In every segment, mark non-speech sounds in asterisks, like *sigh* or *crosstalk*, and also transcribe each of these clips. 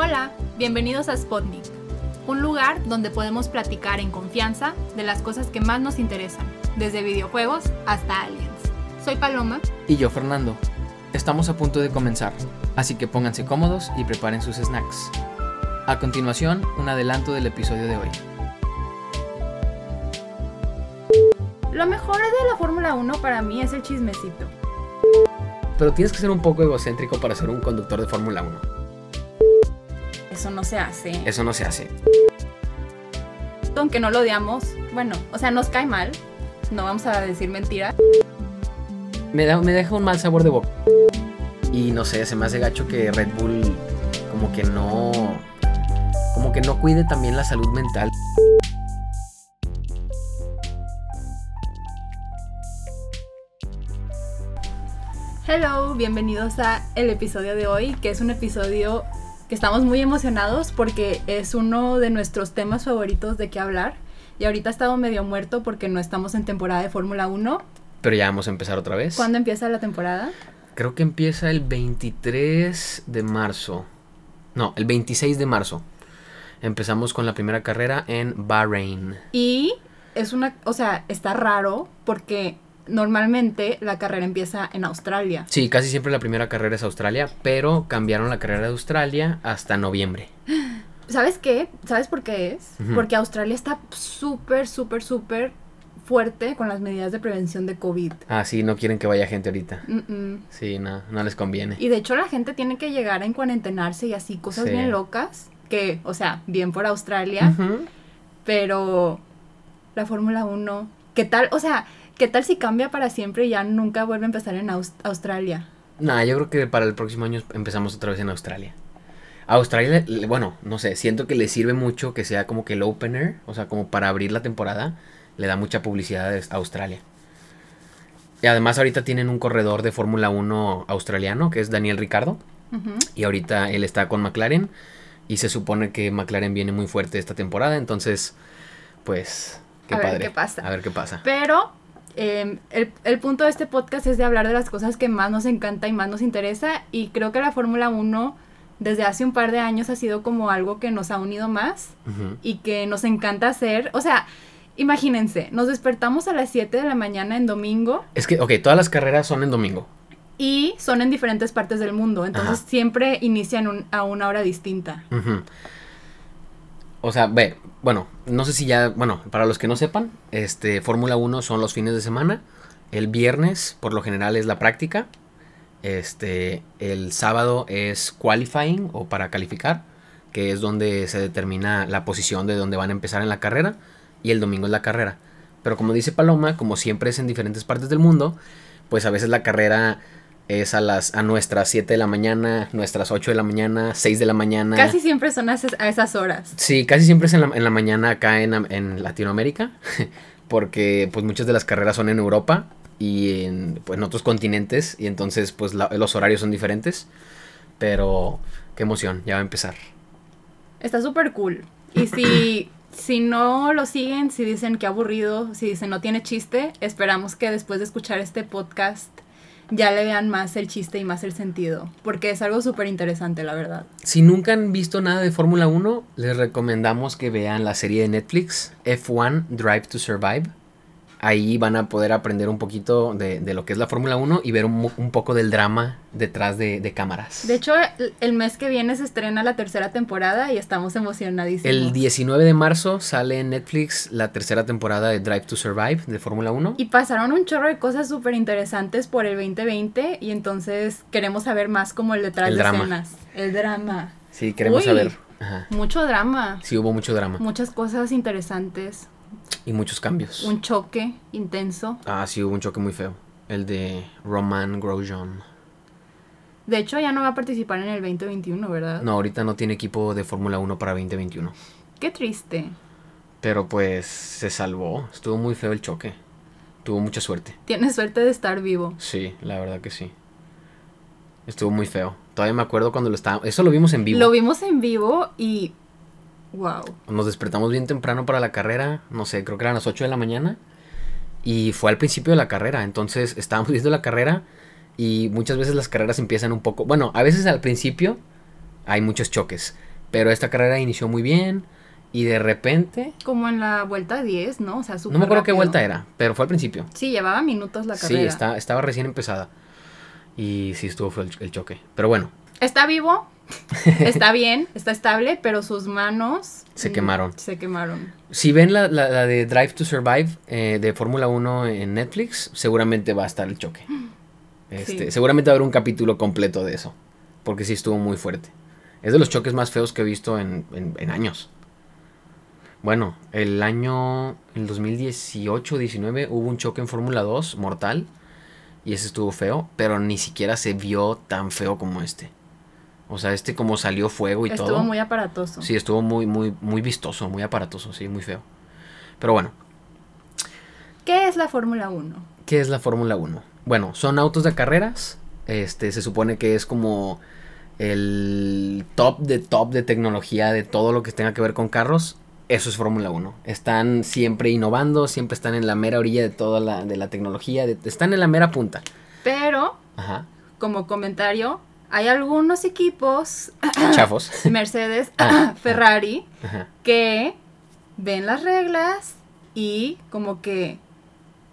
Hola, bienvenidos a Spotnik, un lugar donde podemos platicar en confianza de las cosas que más nos interesan, desde videojuegos hasta aliens. Soy Paloma. Y yo, Fernando. Estamos a punto de comenzar, así que pónganse cómodos y preparen sus snacks. A continuación, un adelanto del episodio de hoy. Lo mejor de la Fórmula 1 para mí es el chismecito. Pero tienes que ser un poco egocéntrico para ser un conductor de Fórmula 1. Eso no se hace. Eso no se hace. Aunque no lo odiamos, bueno, o sea, nos cae mal. No vamos a decir mentira. Me, da, me deja un mal sabor de boca. Y no sé, se me hace gacho que Red Bull como que no... Como que no cuide también la salud mental. Hello, bienvenidos a el episodio de hoy, que es un episodio que estamos muy emocionados porque es uno de nuestros temas favoritos de qué hablar. Y ahorita ha estado medio muerto porque no estamos en temporada de Fórmula 1. Pero ya vamos a empezar otra vez. ¿Cuándo empieza la temporada? Creo que empieza el 23 de marzo. No, el 26 de marzo. Empezamos con la primera carrera en Bahrein. Y es una, o sea, está raro porque normalmente la carrera empieza en Australia. Sí, casi siempre la primera carrera es Australia, pero cambiaron la carrera de Australia hasta noviembre. *gasps* ¿Sabes qué? ¿Sabes por qué es? Porque Australia está súper, súper, súper fuerte con las medidas de prevención de COVID. Ah, sí, no quieren que vaya gente ahorita. Sí, no, no les conviene. Y de hecho la gente tiene que llegar a encuarentenarse y así, cosas Sí. bien locas, que, o sea, bien por Australia, pero la Fórmula 1, ¿qué tal? O sea, ¿qué tal si cambia para siempre y ya nunca vuelve a empezar en Aus- Australia? Nah, yo creo que para el próximo año empezamos otra vez en Australia. Australia, bueno, no sé, siento que le sirve mucho que sea como que el opener, o sea, como para abrir la temporada, le da mucha publicidad a Australia. Y además ahorita tienen un corredor de Fórmula 1 australiano, que es Daniel Ricardo, y ahorita él está con McLaren, y se supone que McLaren viene muy fuerte esta temporada, entonces, pues, qué A ver qué pasa. A ver qué pasa. Pero eh, el, el punto de este podcast es de hablar de las cosas que más nos encanta y más nos interesa. Y creo que la Fórmula 1 desde hace un par de años ha sido como algo que nos ha unido más y que nos encanta hacer. O sea, imagínense, nos despertamos a las 7 de la mañana en domingo Es que, ok, todas las carreras son en domingo. y son en diferentes partes del mundo. Entonces Ajá. siempre inician un- a una hora distinta. O sea, ve, bueno, no sé si ya, bueno, para los que no sepan, este, Fórmula 1 son los fines de semana. El viernes, por lo general, es la práctica. Este, el sábado es qualifying o para calificar, que es donde se determina la posición de donde van a empezar en la carrera. Y el domingo es la carrera. Pero como dice Paloma, como siempre es en diferentes partes del mundo, pues a veces la carrera es a las a nuestras 7 de la mañana, nuestras 8 de la mañana, 6 de la mañana. Casi siempre son a, esas- a esas horas. Sí, casi siempre es en la, en la mañana acá en, en Latinoamérica, *laughs* porque pues muchas de las carreras son en Europa y en, pues, en otros continentes, y entonces pues la- los horarios son diferentes, pero qué emoción, ya va a empezar. Está súper cool. Y si, *clears throat* si no lo siguen, si dicen que aburrido, si dicen no tiene chiste, esperamos que después de escuchar este podcast ya le vean más el chiste y más el sentido. Porque es algo súper interesante, la verdad. Si nunca han visto nada de Fórmula 1, les recomendamos que vean la serie de Netflix F1 Drive to Survive. Ahí van a poder aprender un poquito de, de lo que es la Fórmula 1 y ver un, un poco del drama detrás de, de cámaras. De hecho, el, el mes que viene se estrena la tercera temporada y estamos emocionadísimos. El 19 de marzo sale en Netflix la tercera temporada de Drive to Survive de Fórmula 1. Y pasaron un chorro de cosas súper interesantes por el 2020 y entonces queremos saber más como el detrás El de drama. escenas. El drama. Sí, queremos Uy. saber. Ajá. Mucho drama. Sí, hubo mucho drama Muchas cosas interesantes. Y muchos cambios. Un choque intenso. Ah, sí, hubo un choque muy feo. El de Roman Grosjean. De hecho, ya no va a participar en el 2021, ¿verdad? No, ahorita no tiene equipo de Fórmula 1 para 2021. Qué triste. Pero pues se salvó. Estuvo muy feo el choque. Tuvo mucha suerte. Tienes suerte de estar vivo. Sí, la verdad que sí. Estuvo muy feo. Todavía me acuerdo cuando lo estábamos... Eso lo vimos en vivo. Lo vimos en vivo y. ¡Wow! Nos despertamos bien temprano para la carrera, no sé, creo que eran las 8 de la mañana. Y fue al principio de la carrera, entonces estábamos *laughs* viendo la carrera y muchas veces las carreras empiezan un poco, bueno, a veces al principio hay muchos choques. Pero esta carrera inició muy bien y de repente... Como en la vuelta 10, ¿no? O sea, No me acuerdo qué vuelta era, pero fue al principio. Sí, llevaba minutos la carrera. Sí, está, estaba recién empezada. Y sí estuvo fue el, el choque. Pero bueno, Está vivo, *laughs* está bien, está estable, pero sus manos... Se mm, quemaron. Se quemaron. si ven la, la- la de Drive to Survive eh, de Fórmula 1 en Netflix, seguramente va a estar el choque. *gasps* Este, Sí. Seguramente va a haber un capítulo completo de eso. Porque sí estuvo muy fuerte. Es de los choques más feos que he visto en, en- en años. Bueno, el año, el 2018-19 hubo un choque en Fórmula 2 mortal. Y ese estuvo feo, pero ni siquiera se vio tan feo como este. O sea, este como salió fuego y Estuvo todo. muy aparatoso. Sí, estuvo muy, muy, muy vistoso, muy aparatoso, sí, muy feo. Pero bueno, ¿Qué es la Fórmula 1? ¿qué es la Fórmula 1? Bueno, son autos de carreras. Este, se supone que es como el top de top de tecnología de todo lo que tenga que ver con carros. Eso es Fórmula 1. Están siempre innovando, siempre están en la mera orilla de toda la, de la tecnología, de- están en la mera punta. Pero, Ajá. como comentario, hay algunos equipos, *coughs* Chafos. *coughs* Mercedes, *coughs* Ah, Ferrari, Ajá. que ven las reglas y como que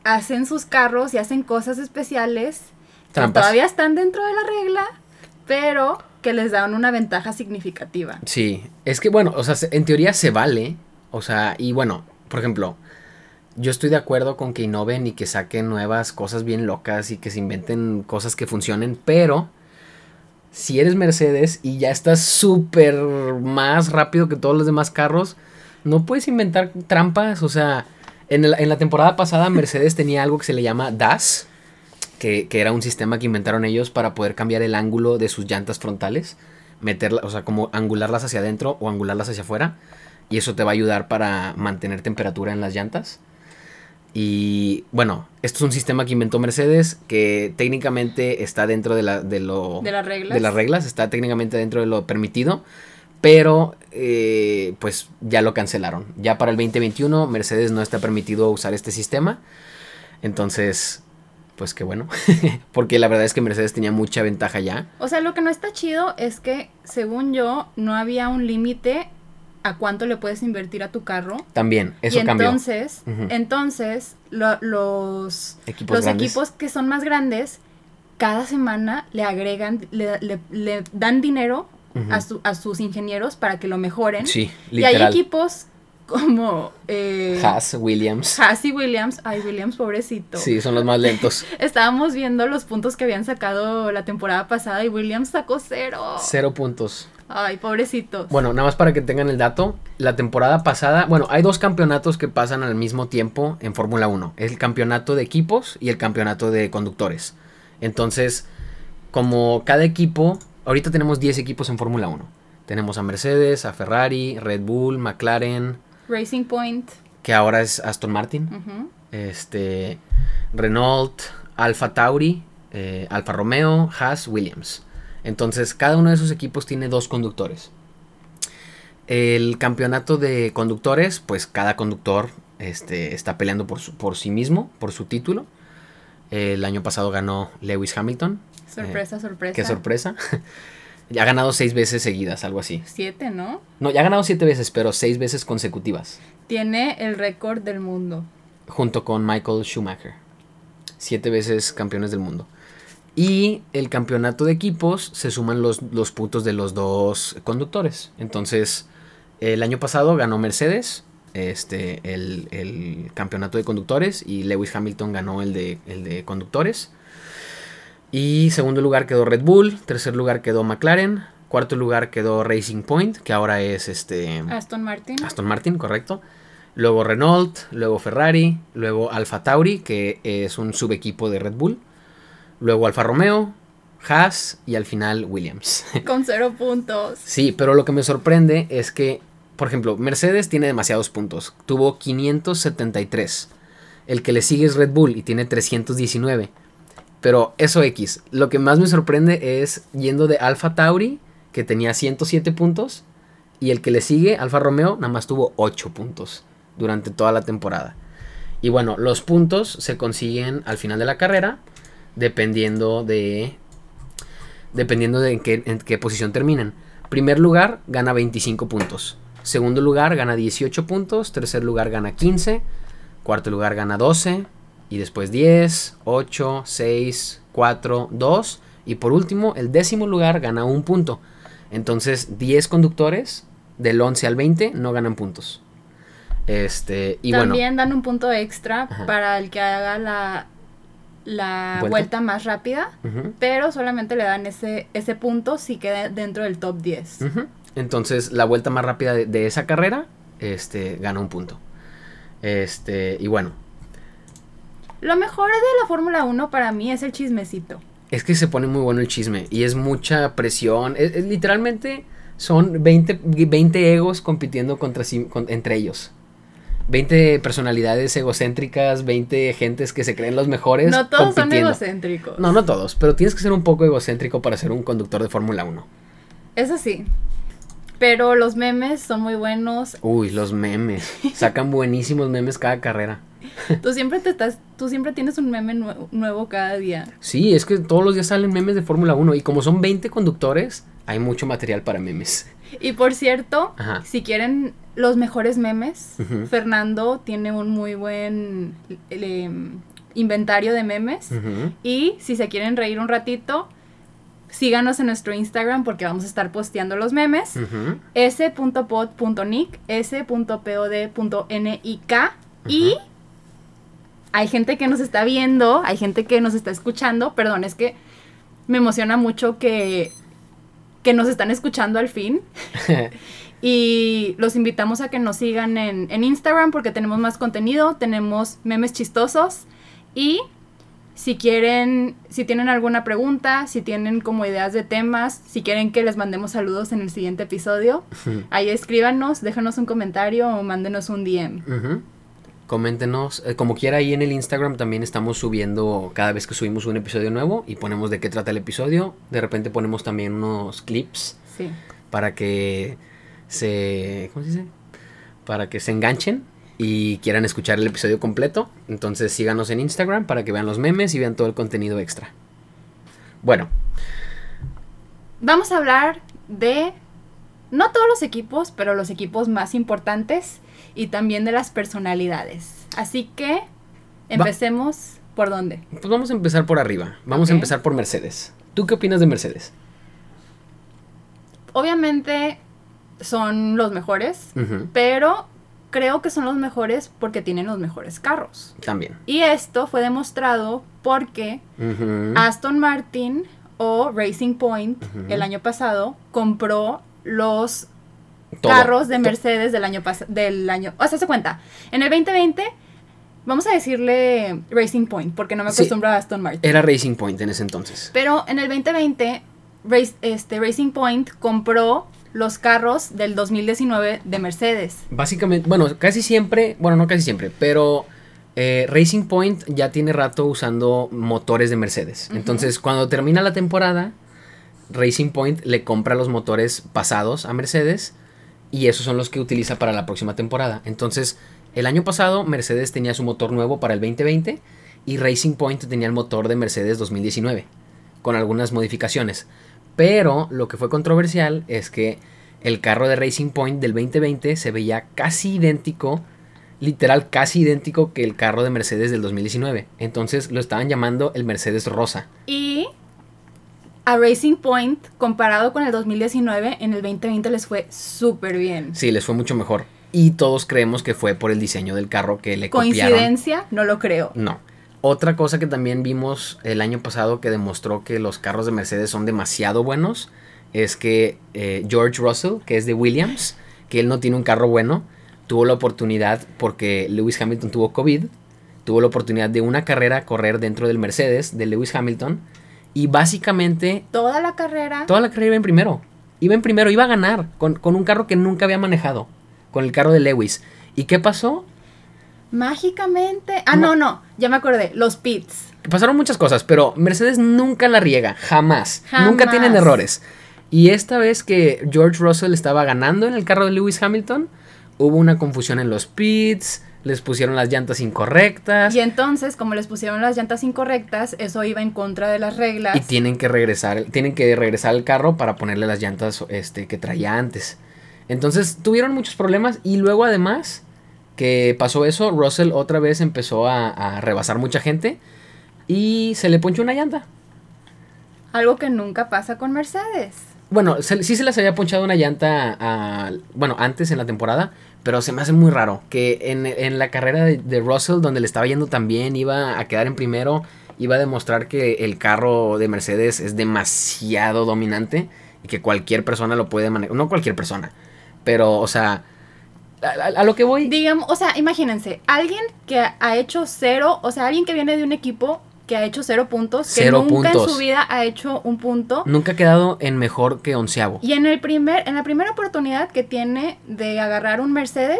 hacen sus carros y hacen cosas especiales que todavía están dentro de la regla, pero que les dan una ventaja significativa. Sí, es que bueno, o sea, se- en teoría se vale, o sea, y bueno, por ejemplo, yo estoy de acuerdo con que innoven y que saquen nuevas cosas bien locas y que se inventen cosas que funcionen, pero si eres Mercedes y ya estás súper más rápido que todos los demás carros, no puedes inventar trampas, o sea, en, el- en la temporada pasada Mercedes *laughs* tenía algo que se le llama DAS, que, que era un sistema que inventaron ellos para poder cambiar el ángulo de sus llantas frontales, meterla, o sea, como angularlas hacia adentro o angularlas hacia afuera, y eso te va a ayudar para mantener temperatura en las llantas. Y bueno, esto es un sistema que inventó Mercedes que técnicamente está dentro de, la, de lo De las reglas. de las reglas, está técnicamente dentro de lo permitido, pero eh, pues ya lo cancelaron. Ya para el 2021 Mercedes no está permitido usar este sistema, entonces pues qué bueno, *laughs* porque la verdad es que Mercedes tenía mucha ventaja ya. O sea, lo que no está chido es que, según yo, no había un límite a cuánto le puedes invertir a tu carro. También, eso y cambió. entonces, entonces lo- los, Equipos los grandes. equipos que son más grandes, cada semana le agregan, le, le- le dan dinero a, su- a sus ingenieros para que lo mejoren. Sí, y hay equipos como eh, Haas, Williams. Haas y Williams. Ay, Williams, pobrecito. Sí, son los más lentos. *laughs* Estábamos viendo los puntos que habían sacado la temporada pasada y Williams sacó cero. Cero puntos. Ay, pobrecitos. Bueno, nada más para que tengan el dato, la temporada pasada, bueno, hay dos campeonatos que pasan al mismo tiempo en Fórmula 1, el campeonato de equipos y el campeonato de conductores. Entonces, como cada equipo, ahorita tenemos 10 equipos en Fórmula 1. Tenemos a Mercedes, a Ferrari, Red Bull, McLaren, Racing Point. que ahora es Aston Martin, este, Renault, Alfa Tauri, eh, Alfa Romeo, Haas, Williams. Entonces, cada uno de esos equipos tiene dos conductores. El campeonato de conductores, pues cada conductor este, está peleando por, su- por sí mismo, por su título. El año pasado ganó Lewis Hamilton. Sorpresa, sorpresa. Qué sorpresa. *laughs* ya ha ganado seis veces seguidas, algo así. Siete, ¿no? No, ya ha ganado siete veces, pero seis veces consecutivas. Tiene el récord del mundo. junto con Michael Schumacher. Siete veces campeones del mundo. Y el campeonato de equipos se suman los, los puntos de los dos conductores. Entonces, el año pasado ganó Mercedes este, el, el campeonato de conductores y Lewis Hamilton ganó el de, el de conductores. Y segundo lugar quedó Red Bull, tercer lugar quedó McLaren, cuarto lugar quedó Racing Point, que ahora es este... Aston Martin. Aston Martin, correcto. Luego Renault, luego Ferrari, luego Alfa Tauri, que es un subequipo de Red Bull. Luego Alfa Romeo, Haas y al final Williams. *laughs* Con cero puntos. sí, pero lo que me sorprende es que, por ejemplo, Mercedes tiene demasiados puntos. Tuvo 573. El que le sigue es Red Bull y tiene 319. Pero eso X. Lo que más me sorprende es yendo de Alfa Tauri, que tenía 107 puntos, y el que le sigue, Alfa Romeo, nada más tuvo 8 puntos durante toda la temporada. Y bueno, los puntos se consiguen al final de la carrera, dependiendo de. Dependiendo de en qué, en qué posición terminen. Primer lugar gana 25 puntos. Segundo lugar gana 18 puntos. Tercer lugar gana 15. Cuarto lugar gana 12. Y después 10, 8, 6, 4, 2. Y por último, el décimo lugar gana un punto. Entonces, 10 conductores del 11 al 20 no ganan puntos. Este, y También dan un punto extra para el que haga la, la ¿Vuelta? más rápida, pero solamente le dan ese, ese punto si queda dentro del top 10. Entonces, la vuelta más rápida de, esa carrera este, gana un punto. Este, y bueno. Lo mejor de la Fórmula 1 para mí es el chismecito. Es que se pone muy bueno el chisme y es mucha presión. literalmente son 20, 20, egos compitiendo contra, entre ellos. 20 personalidades egocéntricas, 20 gentes que se creen los mejores. No todos son egocéntricos. No, no todos, pero tienes que ser un poco egocéntrico para ser un conductor de Fórmula 1. Eso sí. Pero los memes son muy buenos. Uy, los memes. Sacan *laughs* buenísimos memes cada carrera. tú siempre te estás, tú siempre tienes un meme nuevo cada día. Sí, es que todos los días salen memes de Fórmula 1 y como son 20 conductores, hay mucho material para memes. Y por cierto, si quieren los mejores memes, Fernando tiene un muy buen inventario de memes. Y si se quieren reír un ratito, síganos en nuestro Instagram porque vamos a estar posteando los memes. s.pod.nick, s.pod.nik y hay gente que nos está viendo, hay gente que nos está escuchando. Perdón, es que me emociona mucho que que nos están escuchando al fin. *laughs* y los invitamos a que nos sigan en, en, Instagram porque tenemos más contenido, tenemos memes chistosos y si quieren, si tienen alguna pregunta, si tienen como ideas de temas, si quieren que les mandemos saludos en el siguiente episodio, ahí escríbanos, déjanos un comentario o mándenos un DM. Coméntenos, eh, como quiera ahí en el Instagram también estamos subiendo cada vez que subimos un episodio nuevo y ponemos de qué trata el episodio. De repente ponemos también unos clips para que se, ¿cómo se dice? Para que se enganchen y quieran escuchar el episodio completo. Entonces síganos en Instagram para que vean los memes y vean todo el contenido extra. Bueno. Vamos a hablar de no todos los equipos, pero los equipos más importantes y también de las personalidades. Así que empecemos por dónde. Pues vamos a empezar por arriba. Vamos a empezar por Mercedes. ¿Tú qué opinas de Mercedes? Obviamente son los mejores, pero creo que son los mejores porque tienen los mejores carros. También. Y esto fue demostrado porque Aston Martin o Racing Point el año pasado compró los carros de Mercedes del año pasado, del año, o sea, se cuenta, en el 2020 vamos a decirle Racing Point porque no me acostumbro a Aston Martin. Era Racing Point en ese entonces. Pero en el 2020 este Racing Point compró los carros del 2019 de Mercedes. Básicamente, bueno, casi siempre, bueno, no casi siempre, pero eh, Racing Point ya tiene rato usando motores de Mercedes. Entonces, cuando termina la temporada, Racing Point le compra los motores pasados a Mercedes y esos son los que utiliza para la próxima temporada. Entonces, el año pasado Mercedes tenía su motor nuevo para el 2020 y Racing Point tenía el motor de Mercedes 2019 con algunas modificaciones. Pero lo que fue controversial es que el carro de Racing Point del 2020 se veía casi idéntico, literal casi idéntico que el carro de Mercedes del 2019. Entonces lo estaban llamando el Mercedes Rosa. Y a Racing Point, comparado con el 2019, en el 2020 les fue súper bien. Sí, les fue mucho mejor. Y todos creemos que fue por el diseño del carro que le ¿Coincidencia? No lo creo. No. Otra cosa que también vimos el año pasado que demostró que los carros de Mercedes son demasiado buenos es que eh, George Russell, que es de Williams, que él no tiene un carro bueno, tuvo la oportunidad, porque Lewis Hamilton tuvo COVID, tuvo la oportunidad de una carrera correr dentro del Mercedes de Lewis Hamilton y básicamente... Toda la carrera. Toda la carrera iba en primero. Iba en primero, iba a ganar con, un carro que nunca había manejado. Con el carro de Lewis. ¿Y qué pasó? Mágicamente. Ah, no, no. Ya me acordé. Los pits. Pasaron muchas cosas, pero Mercedes nunca la riega. Jamás. jamás. Nunca tienen errores. Y esta vez que George Russell estaba ganando en el carro de Lewis Hamilton, hubo una confusión en los pits les pusieron las llantas incorrectas. Y entonces, como les pusieron las llantas incorrectas, eso iba en contra de las reglas. Y tienen que regresar, tienen que regresar al carro para ponerle las llantas este, que traía antes. Entonces tuvieron muchos problemas y luego además que pasó eso, Russell otra vez empezó a, a rebasar mucha gente y se le ponchó una llanta. Algo que nunca pasa con Mercedes. Bueno, se- sí se les había ponchado una llanta, a- bueno, antes en la temporada, pero se me hace muy raro que en, en la carrera de, de Russell, donde le estaba yendo tan bien, iba a quedar en primero, iba a demostrar que el carro de Mercedes es demasiado dominante y que cualquier persona lo puede manejar. No cualquier persona, pero, o sea, a, lo que voy... Digamos, o sea, imagínense, alguien que ha hecho cero, o sea, alguien que viene de un equipo que ha hecho cero puntos, que nunca en su vida ha hecho un punto. Nunca ha quedado en mejor que onceavo. Y en el primer, en la primera oportunidad que tiene de agarrar un Mercedes,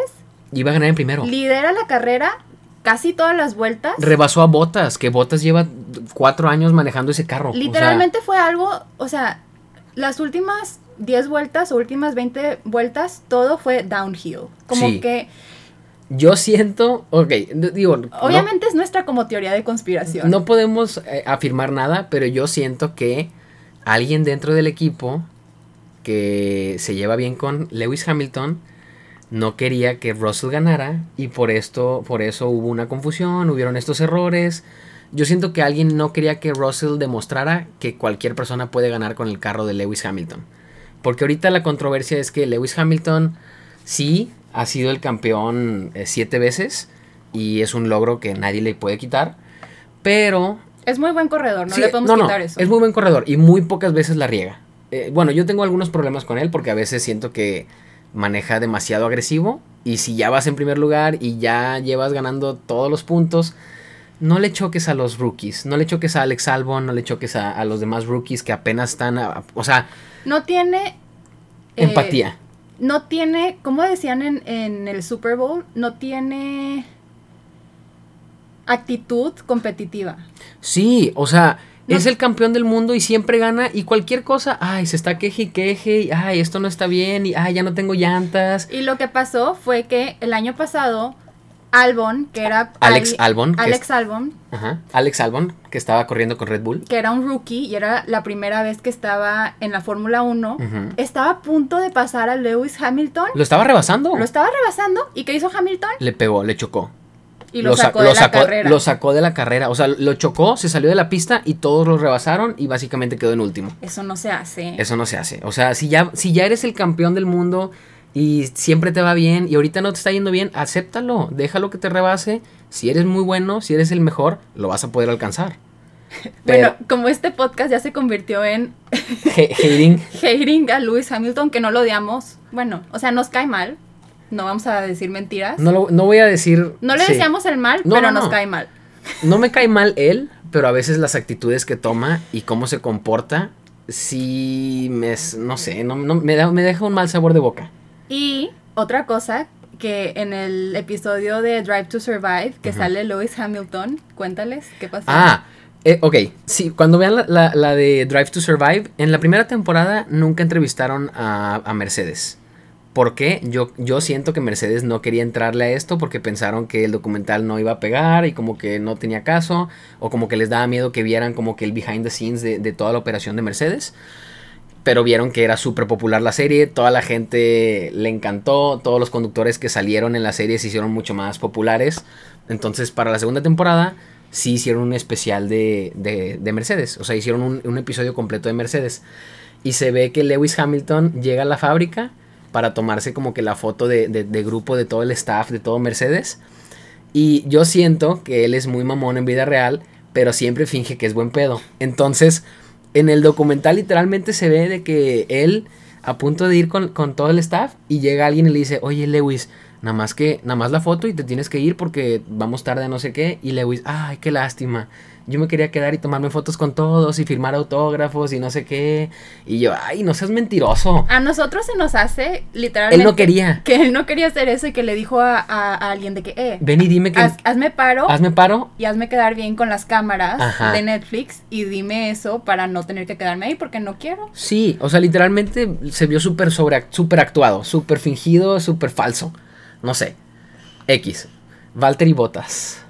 Iba a ganar en primero. lidera la carrera casi todas las vueltas. Rebasó a Botas, que Botas lleva cuatro años manejando ese carro. o sea, Literalmente fue algo, o sea, las últimas 10 vueltas últimas 20 vueltas, todo fue downhill. Como Sí. que, Yo siento, ok, digo, no- obviamente es nuestra como teoría de conspiración. no, podemos eh, afirmar nada, pero yo siento que alguien dentro del equipo que se lleva bien con Lewis Hamilton no quería que Russell ganara y por esto, por eso hubo una confusión, hubieron estos errores. Yo siento que alguien no quería que Russell demostrara que cualquier persona puede ganar con el carro de Lewis Hamilton. Porque ahorita la controversia es que Lewis Hamilton sí ha sido el campeón eh, siete veces y es un logro que nadie le puede quitar. Pero Es muy buen corredor, no Sí, le podemos no, no, quitar eso. Es muy buen corredor y muy pocas veces la riega. Eh, bueno, yo tengo algunos problemas con él porque a veces siento que maneja demasiado agresivo y si ya vas en primer lugar y ya llevas ganando todos los puntos, no le choques a los rookies, no le choques a Alex Albon, no le choques a, a los demás rookies que apenas están, a- o sea, No tiene... eh, empatía. no tiene, como decían en, en el Super Bowl, no tiene actitud competitiva. Sí, o sea, No. es el campeón del mundo y siempre gana y cualquier cosa, ay, se está queje y queje y ay, esto no está bien y ay, ya no tengo llantas. Y lo que pasó fue que el año pasado, Albon, que era... Alex Ali- Albon, Alex es- Albon, Ajá. Alex Albon, que estaba corriendo con Red Bull. que era un rookie y era la primera vez que estaba en la Fórmula 1, Ujú. estaba a punto de pasar a Lewis Hamilton. Lo estaba rebasando. Lo estaba rebasando. ¿Y qué hizo Hamilton? Le pegó, le chocó. Y lo, sa- sacó de la sacó, carrera. lo sacó de la carrera. O sea, lo chocó, se salió de la pista y todos lo rebasaron y básicamente quedó en último. Eso no se hace. Eso no se hace. O sea, si ya, si ya eres el campeón del mundo y siempre te va bien y ahorita no te está yendo bien, acéptalo. Déjalo que te rebase. Si eres muy bueno, si eres el mejor, lo vas a poder alcanzar. *laughs* Pero, Bueno, como este podcast ya se convirtió en *laughs* hating, *laughs* hating a Lewis Hamilton, que no lo odiamos. Bueno, o sea, nos cae mal. No vamos a decir mentiras. no, lo- no voy a decir. No le sí. deseamos el mal, No, pero no, nos no. cae mal. No me cae mal él, pero a veces las actitudes que toma y cómo se comporta, sí me, no sé, no- me, da- me deja un mal sabor de boca. Y otra cosa que en el episodio de Drive to Survive, que sale Lewis Hamilton, cuéntales qué pasó. Ah, eh, ok, sí, cuando vean la, la- la de Drive to Survive, en la primera temporada nunca entrevistaron a, a Mercedes. ¿Por qué? Yo, yo siento que Mercedes no quería entrarle a esto porque pensaron que el documental no iba a pegar y como que no tenía caso, o como que les daba miedo que vieran como que el behind the scenes de, de toda la operación de Mercedes. Pero vieron que era súper popular la serie, toda la gente le encantó, todos los conductores que salieron en la serie se hicieron mucho más populares. Entonces, para la segunda temporada, sí hicieron un especial de, de- de Mercedes. O sea, hicieron un, episodio completo de Mercedes. Y se ve que Lewis Hamilton llega a la fábrica para tomarse como que la foto de- de grupo de todo el staff, de todo Mercedes. Y yo siento que él es muy mamón en vida real, pero siempre finge que es buen pedo. Entonces, en el documental literalmente se ve de que él a punto de ir con, con todo el staff y llega alguien y le dice, oye Lewis, nada más que, nada más la foto y te tienes que ir porque vamos tarde no sé qué. Y Lewis, ay, qué lástima. Yo me quería quedar y tomarme fotos con todos y firmar autógrafos y no sé qué. Y yo, ay, no seas mentiroso. A nosotros se nos hace literalmente Él no quería. que él no quería hacer eso y que le dijo a, a- a alguien de que, eh, Ven y dime que... haz- hazme paro hazme paro. y hazme quedar bien con las cámaras Ajá. de Netflix y dime eso para no tener que quedarme ahí porque no quiero. Sí, o sea, literalmente se vio súper sobre, súper actuado, súper fingido, súper falso. No sé. X. Valtteri Bottas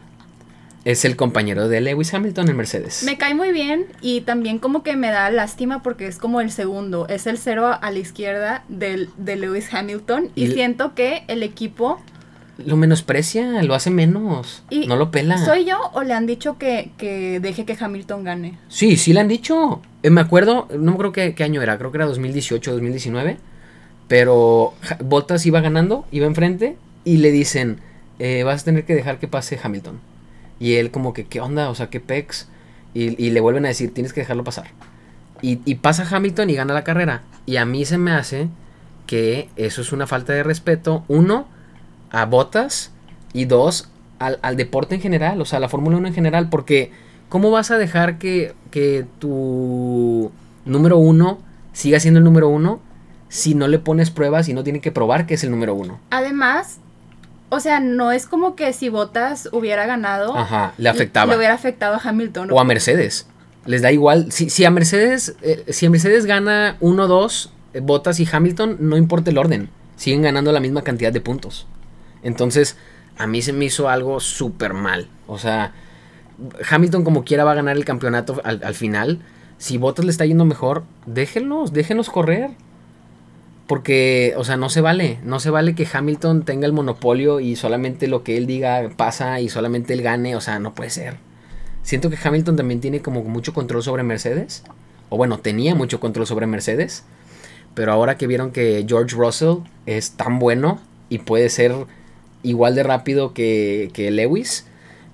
es el compañero de Lewis Hamilton en Mercedes. Me cae muy bien y también como que me da lástima porque es como el segundo, es el cero a la izquierda del, de Lewis Hamilton y, Y- siento que el equipo... Lo menosprecia, lo hace menos. Y no lo pela. ¿Soy yo o le han dicho que, que deje que Hamilton gane? Sí, sí le han dicho. Eh, me acuerdo, no me acuerdo qué, qué año era, creo que era 2018 2019. Pero Bottas iba ganando, iba enfrente y le dicen, eh, vas a tener que dejar que pase Hamilton. Y él como que, ¿qué onda? O sea, ¿qué pex? Y, y le vuelven a decir, tienes que dejarlo pasar. Y, y pasa Hamilton y gana la carrera. Y a mí se me hace que eso es una falta de respeto. Uno, a Bottas. Y dos, al, al deporte en general. O sea, a la Fórmula 1 en general. Porque, ¿cómo vas a dejar que, que tu número uno siga siendo el número uno si no le pones pruebas y no tiene que probar que es el número uno? Además, o sea, no es como que si Bottas hubiera ganado... Ajá, le afectaba. Le hubiera afectado a Hamilton. O a Mercedes. Les da igual. Si, si a Mercedes, eh, si a Mercedes gana 1-2, eh, Bottas y Hamilton, no importa el orden. Siguen ganando la misma cantidad de puntos. Entonces, a mí se me hizo algo súper mal. O sea, Hamilton como quiera va a ganar el campeonato al, al final. Si Bottas le está yendo mejor, déjenlos, déjenlos correr. Porque, o sea, no se vale. No se vale que Hamilton tenga el monopolio y solamente lo que él diga pasa y solamente él gane. O sea, no puede ser. Siento que Hamilton también tiene como mucho control sobre Mercedes. O bueno, tenía mucho control sobre Mercedes. Pero ahora que vieron que George Russell es tan bueno y puede ser igual de rápido que, que Lewis,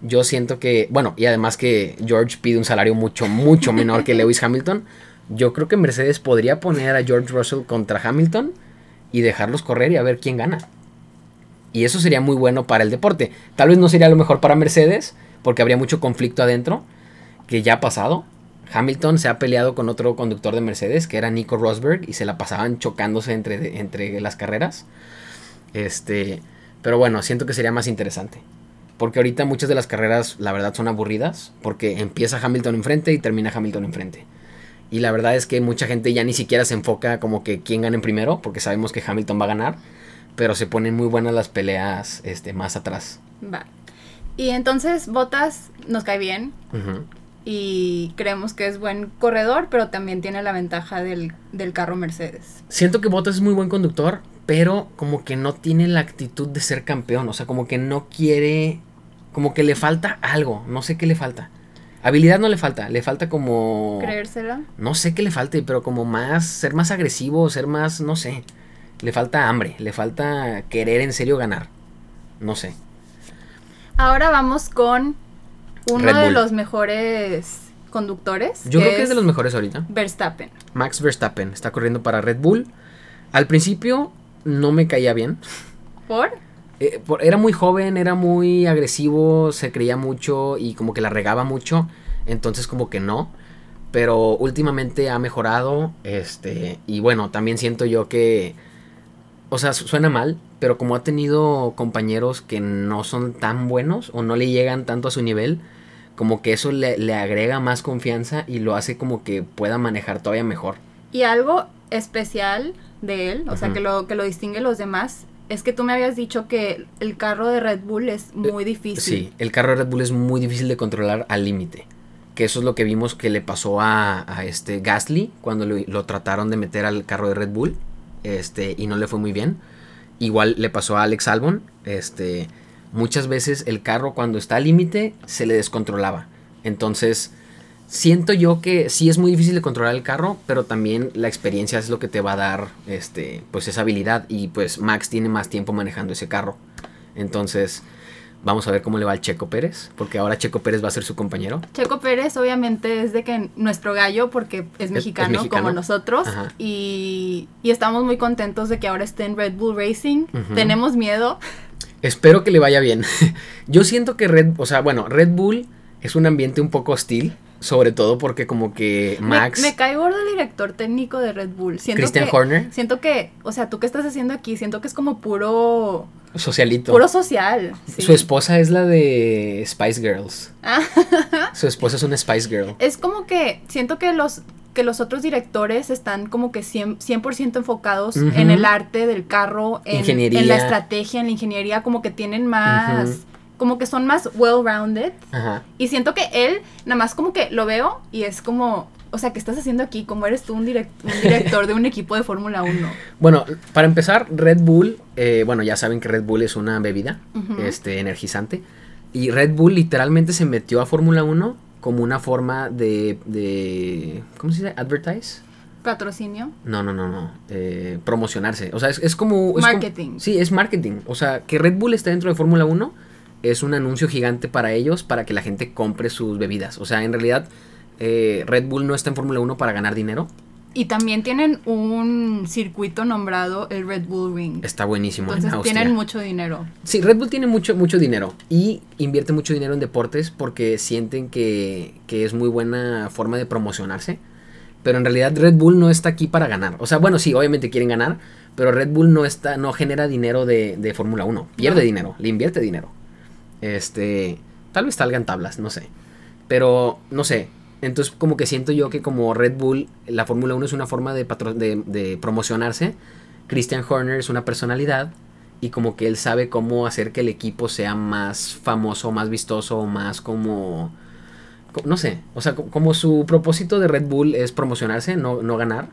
yo siento que, bueno, y además que George pide un salario mucho, mucho menor que *laughs* Lewis Hamilton, yo creo que Mercedes podría poner a George Russell contra Hamilton y dejarlos correr y a ver quién gana. Y eso sería muy bueno para el deporte. Tal vez no sería lo mejor para Mercedes, porque habría mucho conflicto adentro, que ya ha pasado. Hamilton se ha peleado con otro conductor de Mercedes, que era Nico Rosberg, y se la pasaban chocándose entre, entre las carreras. Este, pero bueno, siento que sería más interesante. Porque ahorita muchas de las carreras, la verdad, son aburridas, porque empieza Hamilton enfrente y termina Hamilton enfrente. Y la verdad es que mucha gente ya ni siquiera se enfoca como que quién gana en primero, porque sabemos que Hamilton va a ganar, pero se ponen muy buenas las peleas este, más atrás. Va. Y entonces Bottas nos cae bien y creemos que es buen corredor, pero también tiene la ventaja del, del carro Mercedes. Siento que Bottas es muy buen conductor, pero como que no tiene la actitud de ser campeón. O sea, como que no quiere. Como que le falta algo. No sé qué le falta. Habilidad no le falta. Le falta como. ¿Creérsela? No sé qué le falte, pero como más. Ser más agresivo, ser más. No sé. Le falta hambre. Le falta querer en serio ganar. No sé. Ahora vamos con uno Red de Bull. los mejores conductores. Yo creo que es de los mejores ahorita. Verstappen. Max Verstappen está corriendo para Red Bull. Al principio no me caía bien. ¿Por? Eh, por- era muy joven, era muy agresivo, se creía mucho y como que la regaba mucho. Entonces como que no. Pero últimamente ha mejorado. Este. Y bueno, también siento yo que. O sea, su- suena mal. Pero como ha tenido compañeros que no son tan buenos. O no le llegan tanto a su nivel. Como que eso le, le agrega más confianza. Y lo hace como que pueda manejar todavía mejor. Y algo especial de él, o sea, que lo, que lo distingue los demás, es que tú me habías dicho que el carro de Red Bull es muy difícil. Sí, el carro de Red Bull es muy difícil de controlar al límite. Que eso es lo que vimos que le pasó a, a este Gasly cuando lo, lo trataron de meter al carro de Red Bull. Este, y no le fue muy bien. Igual le pasó a Alex Albon. Este, muchas veces el carro cuando está al límite se le descontrolaba. Entonces, siento yo que sí es muy difícil de controlar el carro, pero también la experiencia es lo que te va a dar este, pues esa habilidad. Y pues Max tiene más tiempo manejando ese carro. Entonces, vamos a ver cómo le va al Checo Pérez, porque ahora Checo Pérez va a ser su compañero. Checo Pérez obviamente es de que nuestro gallo porque es mexicano, mexicano. como nosotros y, y estamos muy contentos de que ahora esté en Red Bull Racing. Tenemos miedo. Espero que le vaya bien. *laughs* Yo siento que Red, o sea, bueno, Red Bull es un ambiente un poco hostil, sobre todo porque como que Me- Max, Me, cae gordo el director técnico de Red Bull. Siento Christian que, Horner, Siento que, o sea, tú qué estás haciendo aquí, siento que es como puro, socialito. puro social. sí. Su esposa es la de Spice Girls. Ah. *laughs* Su esposa es una Spice Girl. Es como que siento que los que los otros directores están como que 100%, 100% enfocados en el arte del carro, en, Ingeniería. en la estrategia, en la ingeniería, como que tienen más. Como que son más well-rounded. Y siento que él, nada más como que lo veo y es como, o sea, ¿qué estás haciendo aquí? Como eres tú un, direct- un director de un equipo de Fórmula 1. Bueno, para empezar, Red Bull, eh, bueno, ya saben que Red Bull es una bebida este, energizante. Y Red Bull literalmente se metió a Fórmula 1 como una forma de, de. ¿Cómo se dice? ¿Advertise? Patrocinio. No, no, no, no. eh, promocionarse. O sea, es, es como. es como- Marketing. sí, es marketing. O sea, que Red Bull esté dentro de Fórmula 1 es un anuncio gigante para ellos para que la gente compre sus bebidas. O sea, en realidad, eh, Red Bull no está en Fórmula 1 para ganar dinero. Y también tienen un circuito nombrado el Red Bull Ring. Está buenísimo en Entonces tienen mucho dinero. Sí, Red Bull tiene mucho, mucho dinero y invierte mucho dinero en deportes porque sienten que, que es muy buena forma de promocionarse. Pero en realidad Red Bull no está aquí para ganar. O sea, bueno, sí, obviamente quieren ganar, pero Red Bull no está, no genera dinero de, de Fórmula 1. Pierde No. dinero, le invierte dinero. Este, tal vez salgan tablas, no sé. Pero, no sé. Entonces, como que siento yo que como Red Bull, la Fórmula 1 es una forma de, patro- de, de promocionarse. Christian Horner es una personalidad y como que él sabe cómo hacer que el equipo sea más famoso, más vistoso, más como... co- No sé, o sea, co- como su propósito de Red Bull es promocionarse, no, no ganar.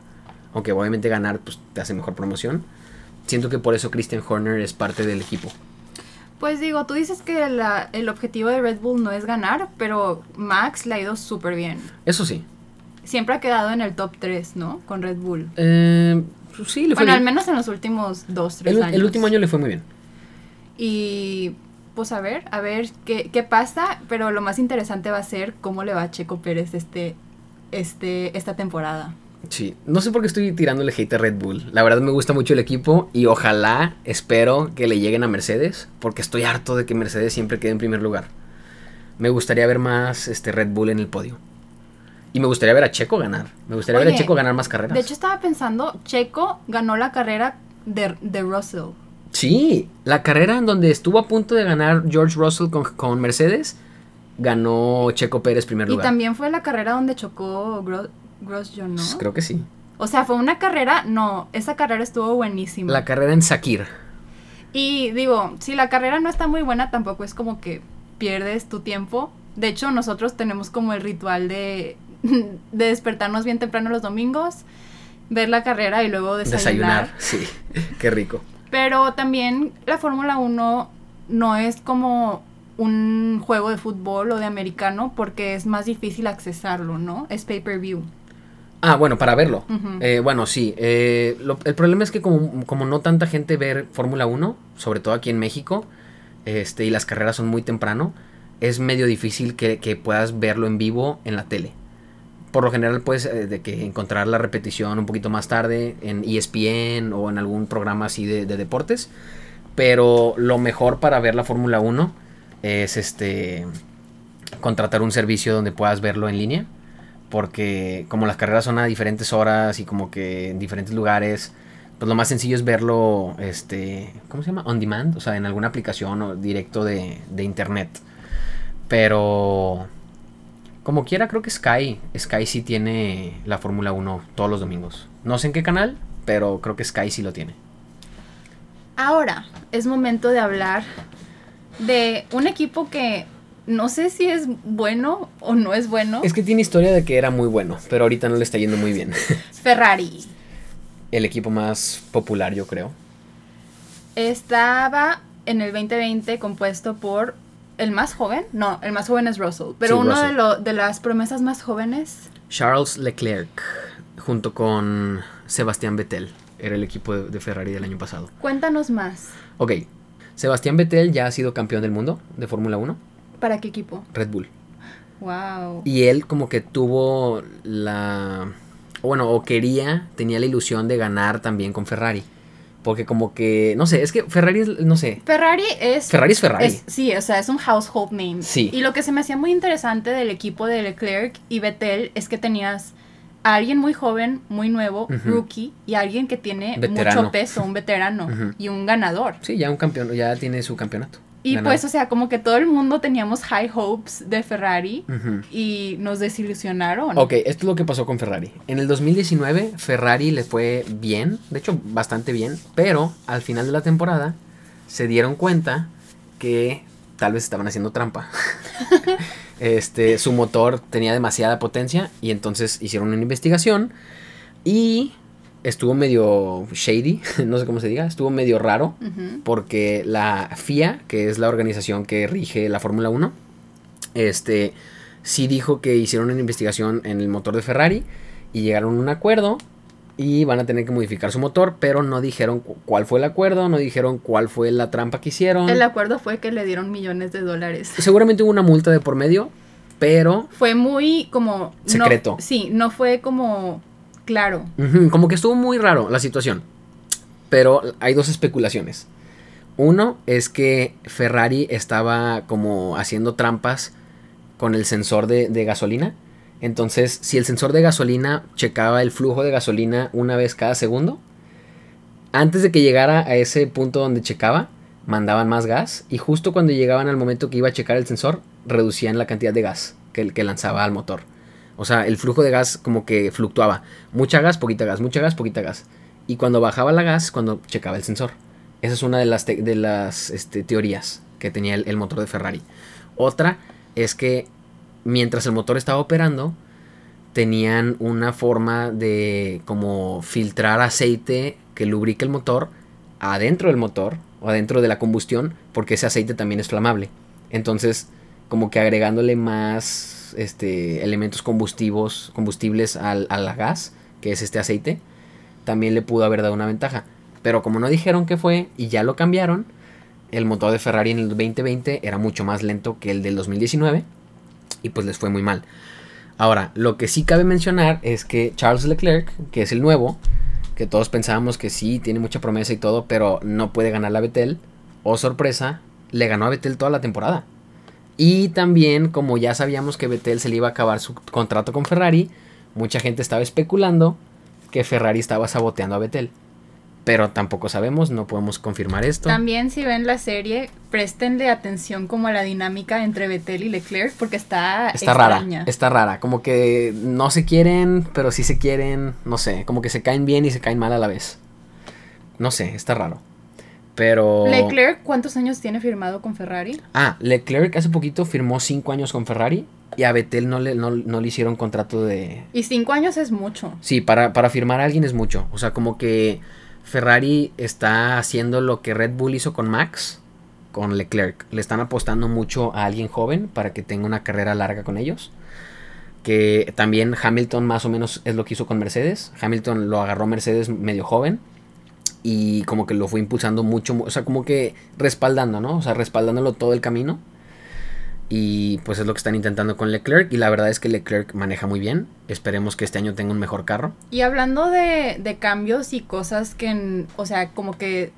Aunque obviamente ganar pues, te hace mejor promoción. Siento que por eso Christian Horner es parte del equipo. Pues digo, tú dices que la- el objetivo de Red Bull no es ganar, pero Max le ha ido súper bien. Eso sí. Siempre ha quedado en el top 3, ¿no? Con Red Bull. Eh, pues sí, le fue Bueno, al bien. menos en los últimos 2, 3 el, años. el último año le fue muy bien. Y pues a ver, a ver qué, qué pasa, pero lo más interesante va a ser cómo le va a Checo Pérez este, este, esta temporada. Sí, no sé por qué estoy tirándole hate a Red Bull. La verdad me gusta mucho el equipo y ojalá, espero que le lleguen a Mercedes, porque estoy harto de que Mercedes siempre quede en primer lugar. Me gustaría ver más este Red Bull en el podio. Y me gustaría ver a Checo ganar. Me gustaría ver a Checo ganar más carreras. De hecho, estaba pensando, Checo ganó la carrera de, de Russell. sí, la carrera en donde estuvo a punto de ganar George Russell con, con Mercedes, ganó Checo Pérez primer Y lugar. también fue la carrera donde chocó Grosjean, ¿no? Pues Creo que sí. O sea, fue una carrera, no, esa carrera estuvo buenísima. La carrera en Sakir. Y digo, si la carrera no está muy buena, tampoco es como que pierdes tu tiempo. De hecho, nosotros tenemos como el ritual de, *laughs* de despertarnos bien temprano los domingos, ver la carrera y luego desayunar. Desayunar. Sí, *laughs* qué rico. Pero también la Fórmula 1 no es como un juego de fútbol o de americano porque es más difícil accesarlo, ¿no? Es pay-per-view. Ah, bueno, para verlo. Eh, bueno, sí. eh, lo- el problema es que como, como no tanta gente ve Fórmula 1, sobre todo aquí en México, este, y las carreras son muy temprano, es medio difícil que, que puedas verlo en vivo en la tele. Por lo general puedes eh, de que encontrar la repetición un poquito más tarde en ESPN o en algún programa así de, de deportes. Pero lo mejor para ver la Fórmula 1 es este contratar un servicio donde puedas verlo en línea porque como las carreras son a diferentes horas y como que en diferentes lugares, pues lo más sencillo es verlo, este, ¿cómo se llama? On demand, o sea, en alguna aplicación o directo de, de internet. Pero, como quiera, creo que Sky, Sky sí tiene la Fórmula 1 todos los domingos. No sé en qué canal, pero creo que Sky sí lo tiene. Ahora es momento de hablar de un equipo que no sé si es bueno o no es bueno. Es que tiene historia de que era muy bueno, pero ahorita no le está yendo muy bien. *laughs* Ferrari. El equipo más popular, yo creo. Estaba en el 2020 compuesto por el más joven. No, el más joven es Russell. Pero Sí, uno Russell. de, lo- de las promesas más jóvenes. Charles Leclerc, junto con Sebastián Vettel, era el equipo de, de Ferrari del año pasado. Cuéntanos más. Ok, Sebastián Vettel ya ha sido campeón del mundo de Fórmula 1, ¿Para qué equipo? Red Bull. Wow. Y él como que tuvo la... Bueno, o quería, tenía la ilusión de ganar también con Ferrari. Porque como que, no sé, es que Ferrari es, no sé. Ferrari es... Ferrari es Ferrari. es- sí, o sea, es un household name. Sí. Y lo que se me hacía muy interesante del equipo de Leclerc y Vettel es que tenías a alguien muy joven, muy nuevo, rookie, y alguien que tiene Veterano. mucho peso, un veterano *laughs* y un ganador. Sí, ya un campeón, ya tiene su campeonato. Y pues, o sea, como que todo el mundo teníamos high hopes de Ferrari y nos desilusionaron. Ok, esto es lo que pasó con Ferrari. En el 2019 Ferrari le fue bien, de hecho bastante bien, pero al final de la temporada se dieron cuenta que tal vez estaban haciendo trampa. *laughs* este, su motor tenía demasiada potencia y entonces hicieron una investigación y estuvo medio shady, *laughs* no sé cómo se diga, estuvo medio raro porque la FIA, que es la organización que rige la Fórmula 1, este sí dijo que hicieron una investigación en el motor de Ferrari y llegaron a un acuerdo y van a tener que modificar su motor, pero no dijeron cu- cuál fue el acuerdo, no dijeron cuál fue la trampa que hicieron. El acuerdo fue que le dieron millones de dólares. Seguramente hubo una multa de por medio, pero Fue muy como... no- Secreto. sí, no fue como claro. Como que estuvo muy raro la situación. Pero hay dos especulaciones. Uno es que Ferrari estaba como haciendo trampas con el sensor de, de gasolina. Entonces, si el sensor de gasolina checaba el flujo de gasolina una vez cada segundo, antes de que llegara a ese punto donde checaba, mandaban más gas. Y justo cuando llegaban al momento que iba a checar el sensor, reducían la cantidad de gas que, que lanzaba al motor. O sea, el flujo de gas como que fluctuaba. Mucha gas, poquita gas, mucha gas, poquita gas. Y cuando bajaba la gas, cuando checaba el sensor. Esa es una de las, de las este, teorías que tenía el, el motor de Ferrari. Otra es que mientras el motor estaba operando, tenían una forma de como filtrar aceite que lubrique el motor adentro del motor o adentro de la combustión, porque ese aceite también es flamable. Entonces, como que agregándole más este, elementos combustivos, combustibles al, a la gas, que es este aceite, también le pudo haber dado una ventaja. Pero como no dijeron qué fue y ya lo cambiaron, el motor de Ferrari en el 2020 era mucho más lento que el del 2019 y pues les fue muy mal. Ahora, lo que sí cabe mencionar es que Charles Leclerc, que es el nuevo, que todos pensábamos que sí, tiene mucha promesa y todo, pero no puede ganar la Vettel, o sorpresa, le ganó a Vettel toda la temporada. Y también, como ya sabíamos que Vettel se le iba a acabar su contrato con Ferrari, mucha gente estaba especulando que Ferrari estaba saboteando a Vettel. Pero tampoco sabemos, no podemos confirmar esto. También si ven la serie, préstenle atención como a la dinámica entre Vettel y Leclerc porque está Está extraña. rara, está rara, como que no se quieren, pero sí se quieren, no sé, como que se caen bien y se caen mal a la vez. No sé, está raro. Pero... Leclerc, ¿cuántos años tiene firmado con Ferrari? Ah, Leclerc hace poquito firmó 5 años con Ferrari y a Vettel no le, no, no le hicieron contrato de... Y cinco años es mucho. Sí, para, para firmar a alguien es mucho. O sea, como que Ferrari está haciendo lo que Red Bull hizo con Max, con Leclerc. Le están apostando mucho a alguien joven para que tenga una carrera larga con ellos. Que también Hamilton más o menos es lo que hizo con Mercedes. Hamilton lo agarró Mercedes medio joven y como que lo fue impulsando mucho, o sea, como que respaldando, ¿no? O sea, respaldándolo todo el camino. Y pues es lo que están intentando con Leclerc. Y la verdad es que Leclerc maneja muy bien. Esperemos que este año tenga un mejor carro. Y hablando de, de cambios y cosas que, o sea, como que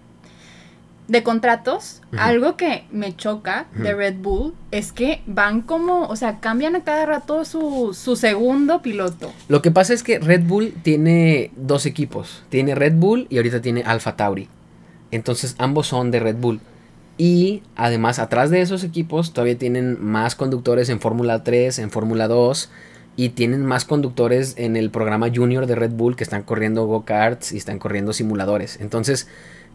de contratos, algo que me choca de. Red Bull es que van como, o sea, cambian a cada rato su, su segundo piloto. Lo que pasa es que Red Bull tiene dos equipos. Tiene Red Bull y ahorita tiene Alfa Tauri. Entonces ambos son de Red Bull. Y además atrás de esos equipos todavía tienen más conductores en Fórmula 3, en Fórmula 2. Y tienen más conductores en el programa junior de Red Bull que están corriendo go-karts y están corriendo simuladores. Entonces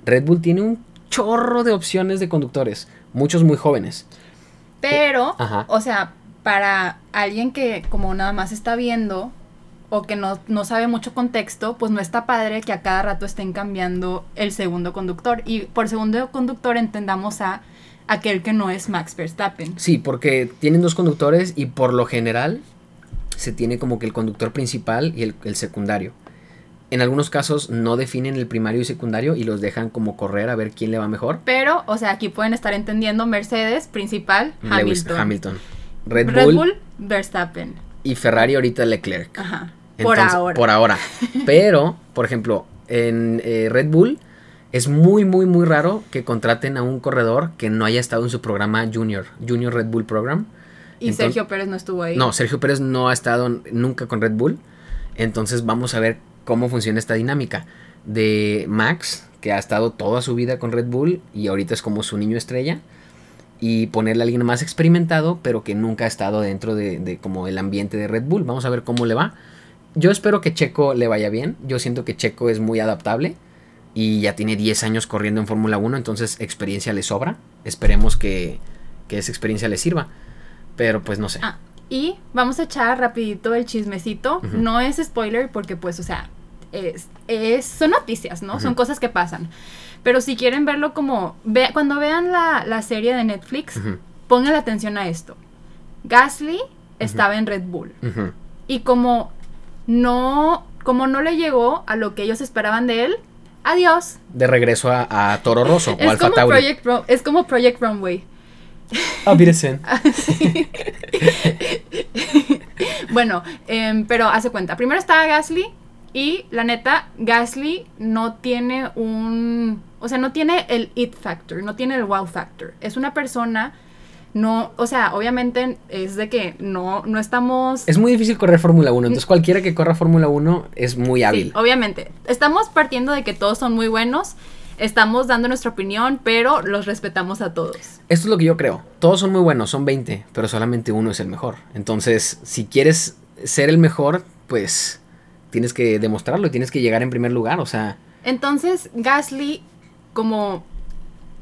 Red Bull tiene un chorro de opciones de conductores. Muchos muy jóvenes. Pero, Ajá. o sea, para alguien que como nada más está viendo o que no, no sabe mucho contexto, pues no está padre que a cada rato estén cambiando el segundo conductor. Y por segundo conductor entendamos a aquel que no es Max Verstappen. Sí, porque tienen dos conductores y por lo general se tiene como que el conductor principal y el, el secundario. En algunos casos no definen el primario y secundario y los dejan como correr a ver quién le va mejor. Pero, o sea, aquí pueden estar entendiendo Mercedes, principal, Lewis Hamilton. Hamilton. Red, Red Bull, Bull, Verstappen. y Ferrari ahorita Leclerc. Ajá. por Entonces, ahora. Por ahora. *laughs* Pero, por ejemplo, en eh, Red Bull es muy, muy, muy raro que contraten a un corredor que no haya estado en su programa Junior, Junior Red Bull Program. y entonces- Sergio Pérez no estuvo ahí. No, Sergio Pérez no ha estado nunca con Red Bull. Entonces vamos a ver cómo funciona esta dinámica de Max, que ha estado toda su vida con Red Bull y ahorita es como su niño estrella. Y ponerle a alguien más experimentado, pero que nunca ha estado dentro de, de como el ambiente de Red Bull. Vamos a ver cómo le va. Yo espero que Checo le vaya bien. Yo siento que Checo es muy adaptable. Y ya tiene 10 años corriendo en Fórmula 1, entonces experiencia le sobra. Esperemos que, que esa experiencia les sirva. Pero pues no sé. Ah, y vamos a echar rapidito el chismecito. No es spoiler porque pues, o sea, es, es- son noticias, ¿no? Son cosas que pasan. Pero si quieren verlo como, ve, cuando vean la, la serie de Netflix, Ujú, pongan atención a esto. Gasly estaba en Red Bull. Y como no, como no le llegó a lo que ellos esperaban de él, adiós. De regreso a, a Toro Rosso o Es Alfa como, Tauri. Project es como Project Runway. Ah, Wiedersehen. *laughs* *laughs* Bueno, em, pero hace cuenta. Primero estaba Gasly y la neta, Gasly no tiene un... O sea, no tiene el it factor, no tiene el wow factor. Es una persona, no, o sea, obviamente es de que no, no estamos... Es muy difícil correr Fórmula 1, entonces cualquiera que corra Fórmula 1 es muy Sí, hábil. obviamente. Estamos partiendo de que todos son muy buenos, estamos dando nuestra opinión, pero los respetamos a todos. Esto es lo que yo creo. Todos son muy buenos, son 20, pero solamente uno es el mejor. Entonces, si quieres ser el mejor, pues tienes que demostrarlo y tienes que llegar en primer lugar. O sea, Entonces, Gasly, como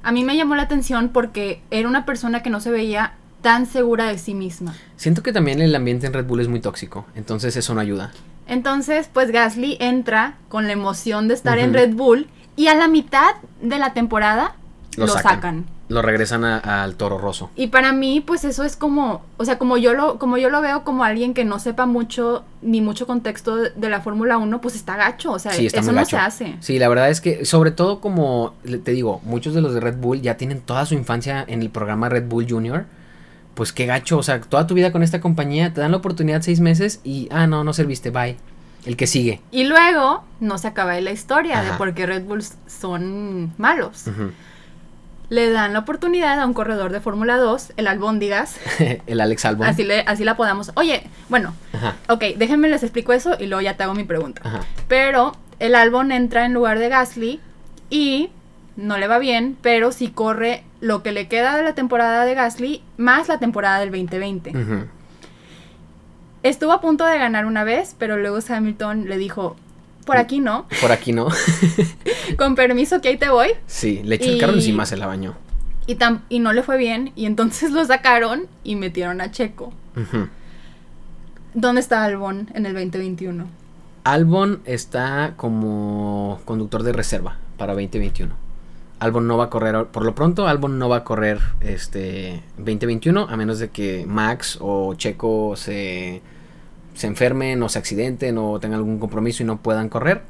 a mí me llamó la atención porque era una persona que no se veía tan segura de sí misma. siento que también el ambiente en Red Bull es muy tóxico. Entonces, eso no ayuda. Entonces, pues Gasly entra con la emoción de estar en. Red Bull y a la mitad de la temporada lo, Lo sacan. sacan. Lo regresan al Toro Rosso. Y para mí, pues eso es como, o sea, como yo lo, como yo lo veo como alguien que no sepa mucho, ni mucho contexto de, de la Fórmula 1, pues está gacho, o sea, Sí, eso no se hace. Sí, la verdad es que, sobre todo como te digo, muchos de los de Red Bull ya tienen toda su infancia en el programa Red Bull Junior. Pues qué gacho, o sea, toda tu vida con esta compañía, te dan la oportunidad seis meses y, ah, no, no serviste, bye. El que sigue. Y luego no se acaba ahí la historia de por qué Red Bulls son malos. Le dan la oportunidad a un corredor de Fórmula 2, el Albóndigas, *laughs* el Alex Albon. así, le, así la podamos. Oye, bueno, Ajá, ok, déjenme les explico eso y luego ya te hago mi pregunta. ajá. Pero el Albon entra en lugar de Gasly y no le va bien, pero sí corre lo que le queda de la temporada de Gasly más la temporada del 2020. Ujú. Estuvo a punto de ganar una vez, pero luego Hamilton le dijo, por aquí no, Por aquí no. *laughs* con permiso que ahí te voy. Sí, le echó el carro Y- encima, se la bañó. Y, tam- y no le fue bien, y entonces *laughs* lo sacaron y metieron a Checo. ¿Dónde está Albon en el 2021? Albon está como conductor de reserva para 2021. Albon no va a correr, por lo pronto Albon no va a correr este 2021 a menos de que Max o Checo se, se enfermen o se accidenten o tengan algún compromiso y no puedan correr.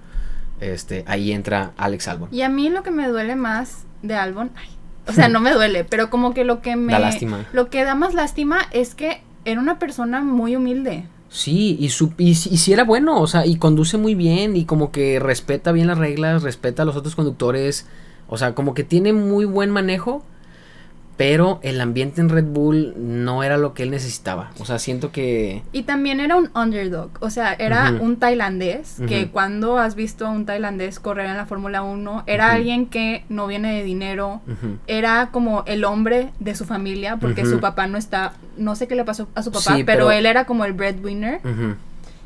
Este, ahí entra Alex Albon. Y a mí lo que me duele más de Albon, ay, o sea, no me duele, pero como que lo que *laughs* me... Da lástima. Lo que da más lástima es que era una persona muy humilde. Sí, y, su, y si era bueno, o sea, y conduce muy bien y como que respeta bien las reglas, respeta a los otros conductores, o sea, como que tiene muy buen manejo, pero el ambiente en Red Bull no era lo que él necesitaba. O sea, siento que... Y también era un underdog, o sea, era un tailandés, que cuando has visto a un tailandés correr en la Fórmula 1, era alguien que no viene de dinero, era como el hombre de su familia, porque su papá no está, no sé qué le pasó a su papá, Sí, pero, pero- él era como el breadwinner,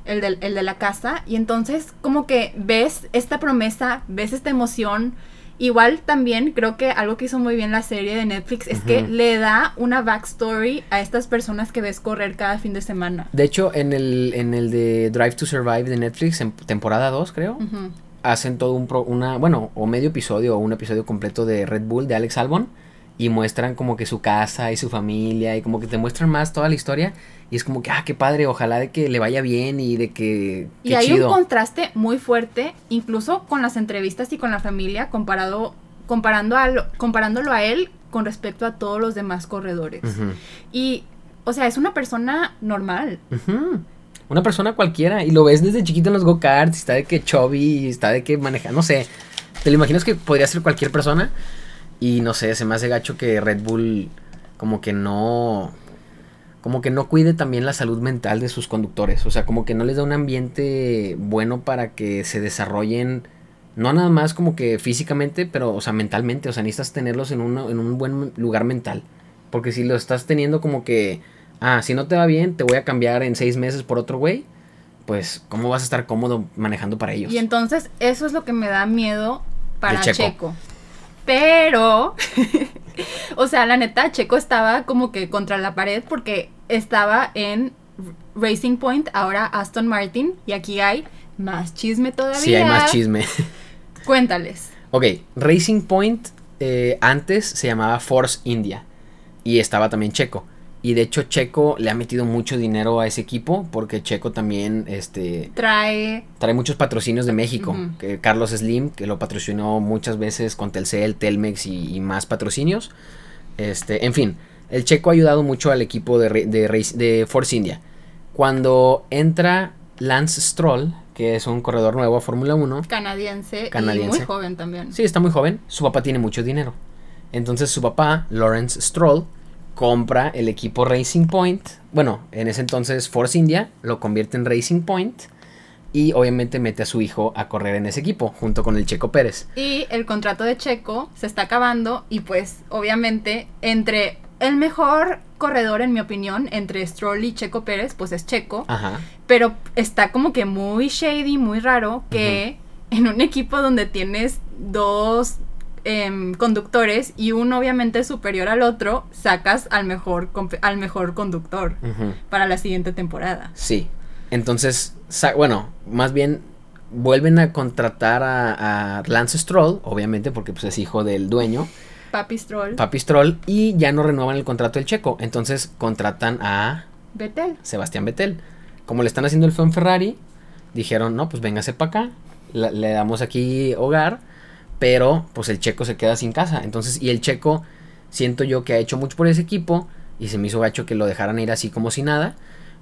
el, del- el de la casa, y entonces como que ves esta promesa, ves esta emoción. Igual también creo que algo que hizo muy bien la serie de Netflix es que le da una backstory a estas personas que ves correr cada fin de semana. De hecho, en el, en el de Drive to Survive de Netflix, en temporada 2 creo, hacen todo un pro- una, bueno, o medio episodio o un episodio completo de Red Bull de Alex Albon y muestran como que su casa y su familia y como que te muestran más toda la historia y es como que, ah, qué padre, ojalá de que le vaya bien y de que, Y hay chido. un contraste muy fuerte, incluso con las entrevistas y con la familia, comparado, comparando a lo- comparándolo a él con respecto a todos los demás corredores. Y, o sea, es una persona normal. Una persona cualquiera y lo ves desde chiquito en los go-karts, está de que chubby, está de que maneja, no sé, te lo imaginas que podría ser cualquier persona y no sé, se me hace gacho que Red Bull como que no como que no cuide también la salud mental de sus conductores, o sea, como que no les da un ambiente bueno para que se desarrollen no nada más como que físicamente, pero o sea, mentalmente, o sea, necesitas tenerlos en, una- en un buen lugar mental, porque si lo estás teniendo como que ah, si no te va bien, te voy a cambiar en seis meses por otro güey, pues cómo vas a estar cómodo manejando para ellos. Y entonces eso es lo que me da miedo para Checo. Checo. Pero, *laughs* O sea, la neta, Checo estaba como que contra la pared porque estaba en Racing Point, ahora Aston Martin, y aquí hay más chisme todavía. Sí, hay más chisme. *laughs* Cuéntales. Ok, Racing Point eh, antes se llamaba Force India y estaba también Checo. Y de hecho Checo le ha metido mucho dinero a ese equipo porque Checo también este, Trae... trae muchos patrocinios de México. Que Carlos Slim, que lo patrocinó muchas veces con Telcel, Telmex y, y más patrocinios. Este, en fin, el Checo ha ayudado mucho al equipo de, de, Force India. Cuando entra Lance Stroll, que es un corredor nuevo a Fórmula 1, Canadiense, y Canadiense. muy joven también. Sí, está muy joven. Su papá tiene mucho dinero. Entonces su papá, Lawrence Stroll, compra el equipo Racing Point. Bueno, en ese entonces Force India lo convierte en Racing Point. Y obviamente mete a su hijo a correr en ese equipo, junto con el Checo Pérez. Y el contrato de Checo se está acabando y pues obviamente entre el mejor corredor en mi opinión entre Stroll y Checo Pérez pues es Checo, Ajá. pero está como que muy shady, muy raro que en un equipo donde tienes dos em, conductores y uno obviamente superior al otro, sacas al mejor al mejor conductor para la siguiente temporada. Sí. Entonces, bueno, más bien vuelven a contratar a, a Lance Stroll, obviamente porque pues, es hijo del dueño. Papi Stroll, Papi Stroll y ya no renuevan el contrato del checo. Entonces contratan a. Sebastián Vettel. Como le están haciendo el en Ferrari, dijeron, no, pues véngase para acá, la- le damos aquí hogar, pero pues el checo se queda sin casa. Entonces, y el checo, siento yo que ha hecho mucho por ese equipo y se me hizo gacho que lo dejaran ir así como si nada.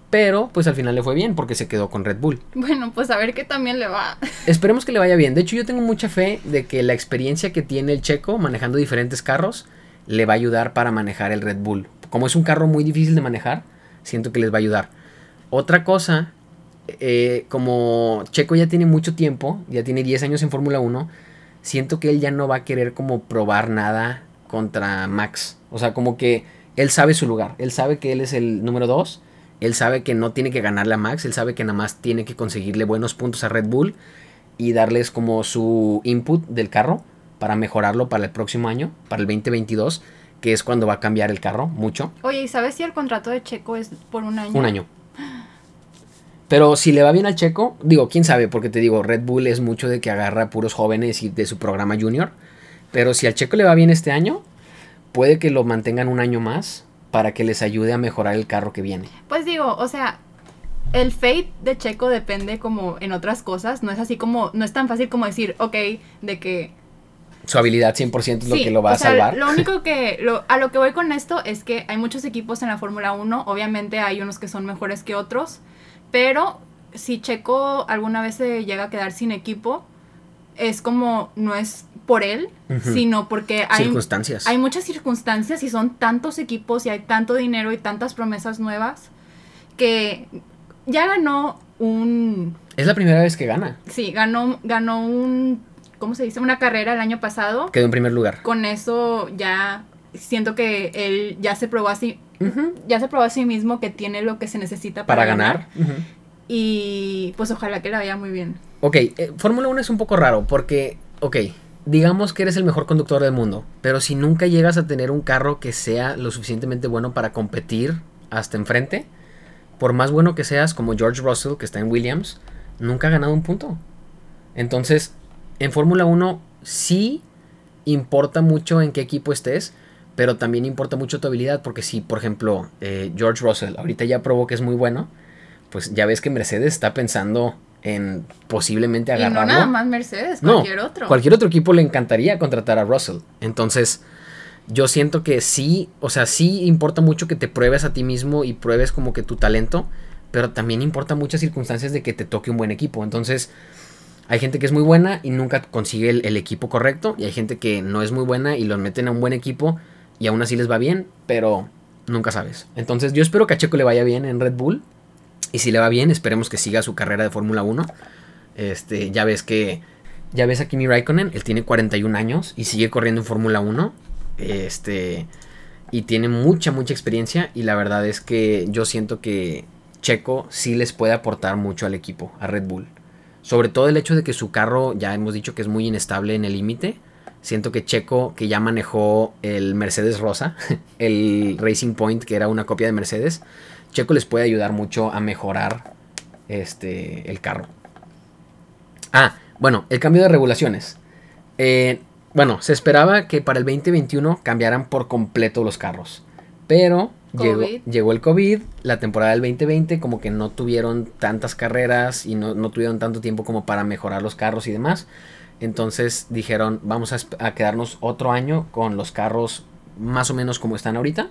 Pero pues al final le fue bien porque se quedó con Red Bull. Bueno, pues a ver qué también le va. Esperemos que le vaya bien. De hecho, yo tengo mucha fe de que la experiencia que tiene el checo manejando diferentes carros le va a ayudar para manejar el Red Bull. Como es un carro muy difícil de manejar, siento que les va a ayudar. Otra cosa, eh, como Checo ya tiene mucho tiempo, ya tiene 10 años en Fórmula 1, siento que él ya no va a querer como probar nada contra Max. O sea, como que él sabe su lugar, él sabe que él es el número 2, él sabe que no tiene que ganarle a Max, él sabe que nada más tiene que conseguirle buenos puntos a Red Bull y darles como su input del carro para mejorarlo para el próximo año, para el 2022, que es cuando va a cambiar el carro mucho. Oye, ¿y sabes si el contrato de Checo es por un año? Un año. *gasps* *laughs* Pero si le va bien al checo, digo, quién sabe, porque te digo, Red Bull es mucho de que agarra a puros jóvenes y de su programa junior. Pero si al checo le va bien este año, puede que lo mantengan un año más para que les ayude a mejorar el carro que viene. Pues digo, o sea, el fate de Checo depende como en otras cosas. No es así como, no es tan fácil como decir, ok, de que... Su habilidad 100% es lo Sí, que lo va o a sea, salvar. Lo *laughs* único que, lo- a lo que voy con esto es que hay muchos equipos en la Fórmula 1. Obviamente hay unos que son mejores que otros. Pero si Checo alguna vez se llega a quedar sin equipo, es como, no es por él, sino porque hay, Circunstancias. hay muchas circunstancias y son tantos equipos y hay tanto dinero y tantas promesas nuevas que ya ganó un Es la primera vez que gana. sí, ganó ganó un ¿cómo se dice? una carrera el año pasado. Quedó en primer lugar. Con eso ya siento que él ya se probó así Ujú. ya se probó a sí mismo que tiene lo que se necesita para, Para ganar. Y pues ojalá que le vaya muy bien. Ok, eh, Fórmula 1 es un poco raro porque, ok, digamos que eres el mejor conductor del mundo, pero si nunca llegas a tener un carro que sea lo suficientemente bueno para competir hasta enfrente, por más bueno que seas, como George Russell, que está en Williams, nunca ha ganado un punto. Entonces, en Fórmula 1 sí importa mucho en qué equipo estés, pero también importa mucho tu habilidad, porque si, por ejemplo, eh, George Russell ahorita ya probó que es muy bueno, pues ya ves que Mercedes está pensando en posiblemente Y no agarrarlo. nada más Mercedes, No, cualquier otro. Cualquier otro equipo le encantaría contratar a Russell. Entonces, yo siento que sí, o sea, sí importa mucho que te pruebes a ti mismo y pruebes como que tu talento, pero también importa muchas circunstancias de que te toque un buen equipo. Entonces, hay gente que es muy buena y nunca consigue el, el equipo correcto, y hay gente que no es muy buena y los meten a un buen equipo y aún así les va bien, pero nunca sabes. Entonces, yo espero que a Checo le vaya bien en Red Bull. Y si le va bien, esperemos que siga su carrera de Fórmula 1. Este, ya ves que. Ya ves a Kimi Raikkonen, él tiene 41 años y sigue corriendo en Fórmula 1. Este. Y tiene mucha, mucha experiencia. Y la verdad es que yo siento que Checo sí les puede aportar mucho al equipo, a Red Bull. Sobre todo el hecho de que su carro, ya hemos dicho que es muy inestable en el límite. Siento que Checo, que ya manejó el Mercedes Rosa, *laughs* el Racing Point, que era una copia de Mercedes, Checo les puede ayudar mucho a mejorar este, el carro. Ah, bueno, el cambio de regulaciones. Eh, bueno, se esperaba que para el 2021 cambiaran por completo los carros. Pero llegó, llegó el COVID, la temporada del 2020 como que no tuvieron tantas carreras y no, no tuvieron tanto tiempo como para mejorar los carros y demás. Entonces dijeron, vamos a, quedarnos otro año con los carros más o menos como están ahorita.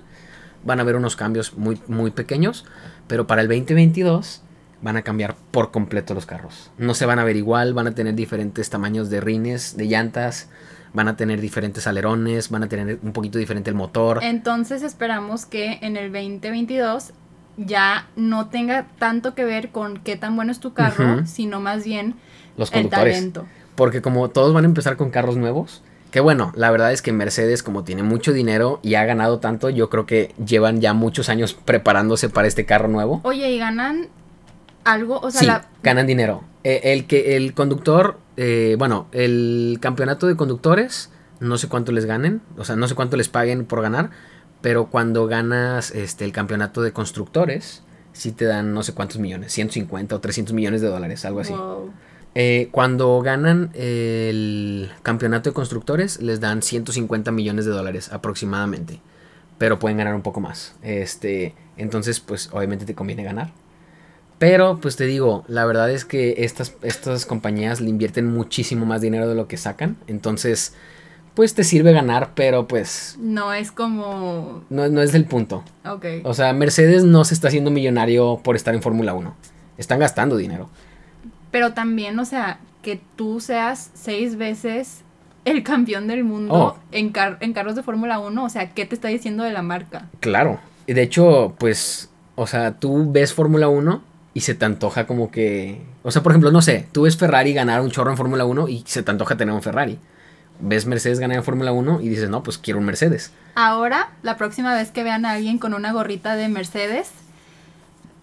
Van a haber unos cambios muy, muy pequeños, pero para el 2022 van a cambiar por completo los carros. No se van a ver igual, van a tener diferentes tamaños de rines, de llantas, van a tener diferentes alerones, van a tener un poquito diferente el motor. Entonces esperamos que en el 2022 ya no tenga tanto que ver con qué tan bueno es tu carro, sino más bien los el talento. Porque como todos van a empezar con carros nuevos, que bueno, la verdad es que Mercedes como tiene mucho dinero y ha ganado tanto, yo creo que llevan ya muchos años preparándose para este carro nuevo. Oye, ¿y ganan algo? O sea, sí, la- ganan dinero. Eh, el que el conductor, eh, bueno, el campeonato de conductores, no sé cuánto les ganen, o sea, no sé cuánto les paguen por ganar, pero cuando ganas este el campeonato de constructores, sí te dan no sé cuántos millones, 150 o 300 millones de dólares, algo así. wow. Eh, cuando ganan el campeonato de constructores, les dan 150 millones de dólares aproximadamente. Pero pueden ganar un poco más. Este, entonces, pues obviamente te conviene ganar. Pero, pues te digo, la verdad es que estas, estas compañías le invierten muchísimo más dinero de lo que sacan. Entonces, pues te sirve ganar, pero pues No es como... no, no es el punto. Ok. O sea, Mercedes no se está haciendo millonario por estar en Fórmula 1. Están gastando dinero. Pero también, o sea, que tú seas seis veces el campeón del mundo Oh. en, car- en carros de Fórmula 1, o sea, ¿qué te está diciendo de la marca? Claro. Y de hecho, pues, o sea, tú ves Fórmula 1 y se te antoja como que... O sea, por ejemplo, no sé, tú ves Ferrari ganar un chorro en Fórmula 1 y se te antoja tener un Ferrari. Ves Mercedes ganar en Fórmula 1 y dices, no, pues quiero un Mercedes. Ahora, la próxima vez que vean a alguien con una gorrita de Mercedes,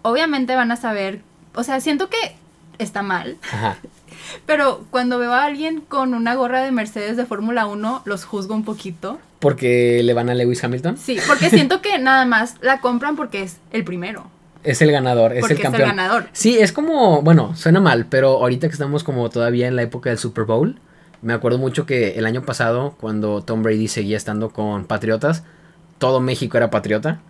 obviamente van a saber, o sea, siento que está mal, Ajá. *laughs* pero cuando veo a alguien con una gorra de Mercedes de Fórmula 1, los juzgo un poquito. Porque le van a Lewis Hamilton. Sí, porque *laughs* siento que nada más la compran porque es el primero, Es el ganador, es porque el es el campeón. ganador. Sí, es como, bueno, suena mal, pero ahorita que estamos como todavía en la época del Super Bowl, me acuerdo mucho que el año pasado, cuando Tom Brady seguía estando con Patriotas, todo México era patriota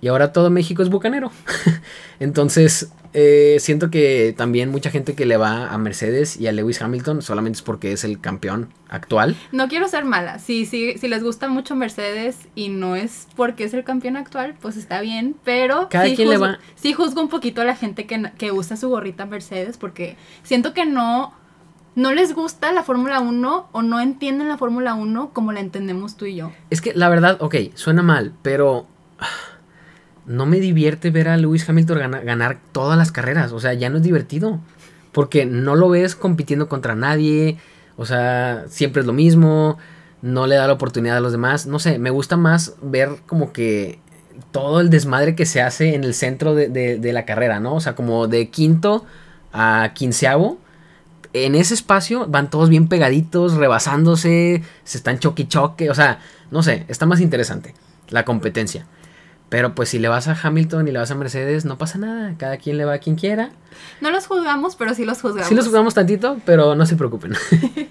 y ahora todo México es bucanero. *laughs* Entonces, eh, siento que también mucha gente que le va a Mercedes y a Lewis Hamilton solamente es porque es el campeón actual. No quiero ser mala. Si, si, si les gusta mucho Mercedes y no es porque es el campeón actual, pues está bien. Pero Cada sí, quien le juzgo, va- sí juzgo un poquito a la gente que, que usa su gorrita Mercedes porque siento que no, no les gusta la Fórmula 1 o no entienden la Fórmula 1 como la entendemos tú y yo. Es que la verdad, ok, suena mal, pero no me divierte ver a Lewis Hamilton gana- ganar todas las carreras. O sea, ya no es divertido. Porque no lo ves compitiendo contra nadie. O sea, siempre es lo mismo. No le da la oportunidad a los demás. No sé, me gusta más ver como que todo el desmadre que se hace en el centro de, de- de la carrera, ¿no? O sea, como de quinto a quinceavo. En ese espacio van todos bien pegaditos, rebasándose, se están choque choque. O sea, no sé, está más interesante la competencia. Pero pues si le vas a Hamilton y le vas a Mercedes, no pasa nada. Cada quien le va a quien quiera. No los juzgamos, pero sí los juzgamos. Sí los jugamos tantito, pero no se preocupen.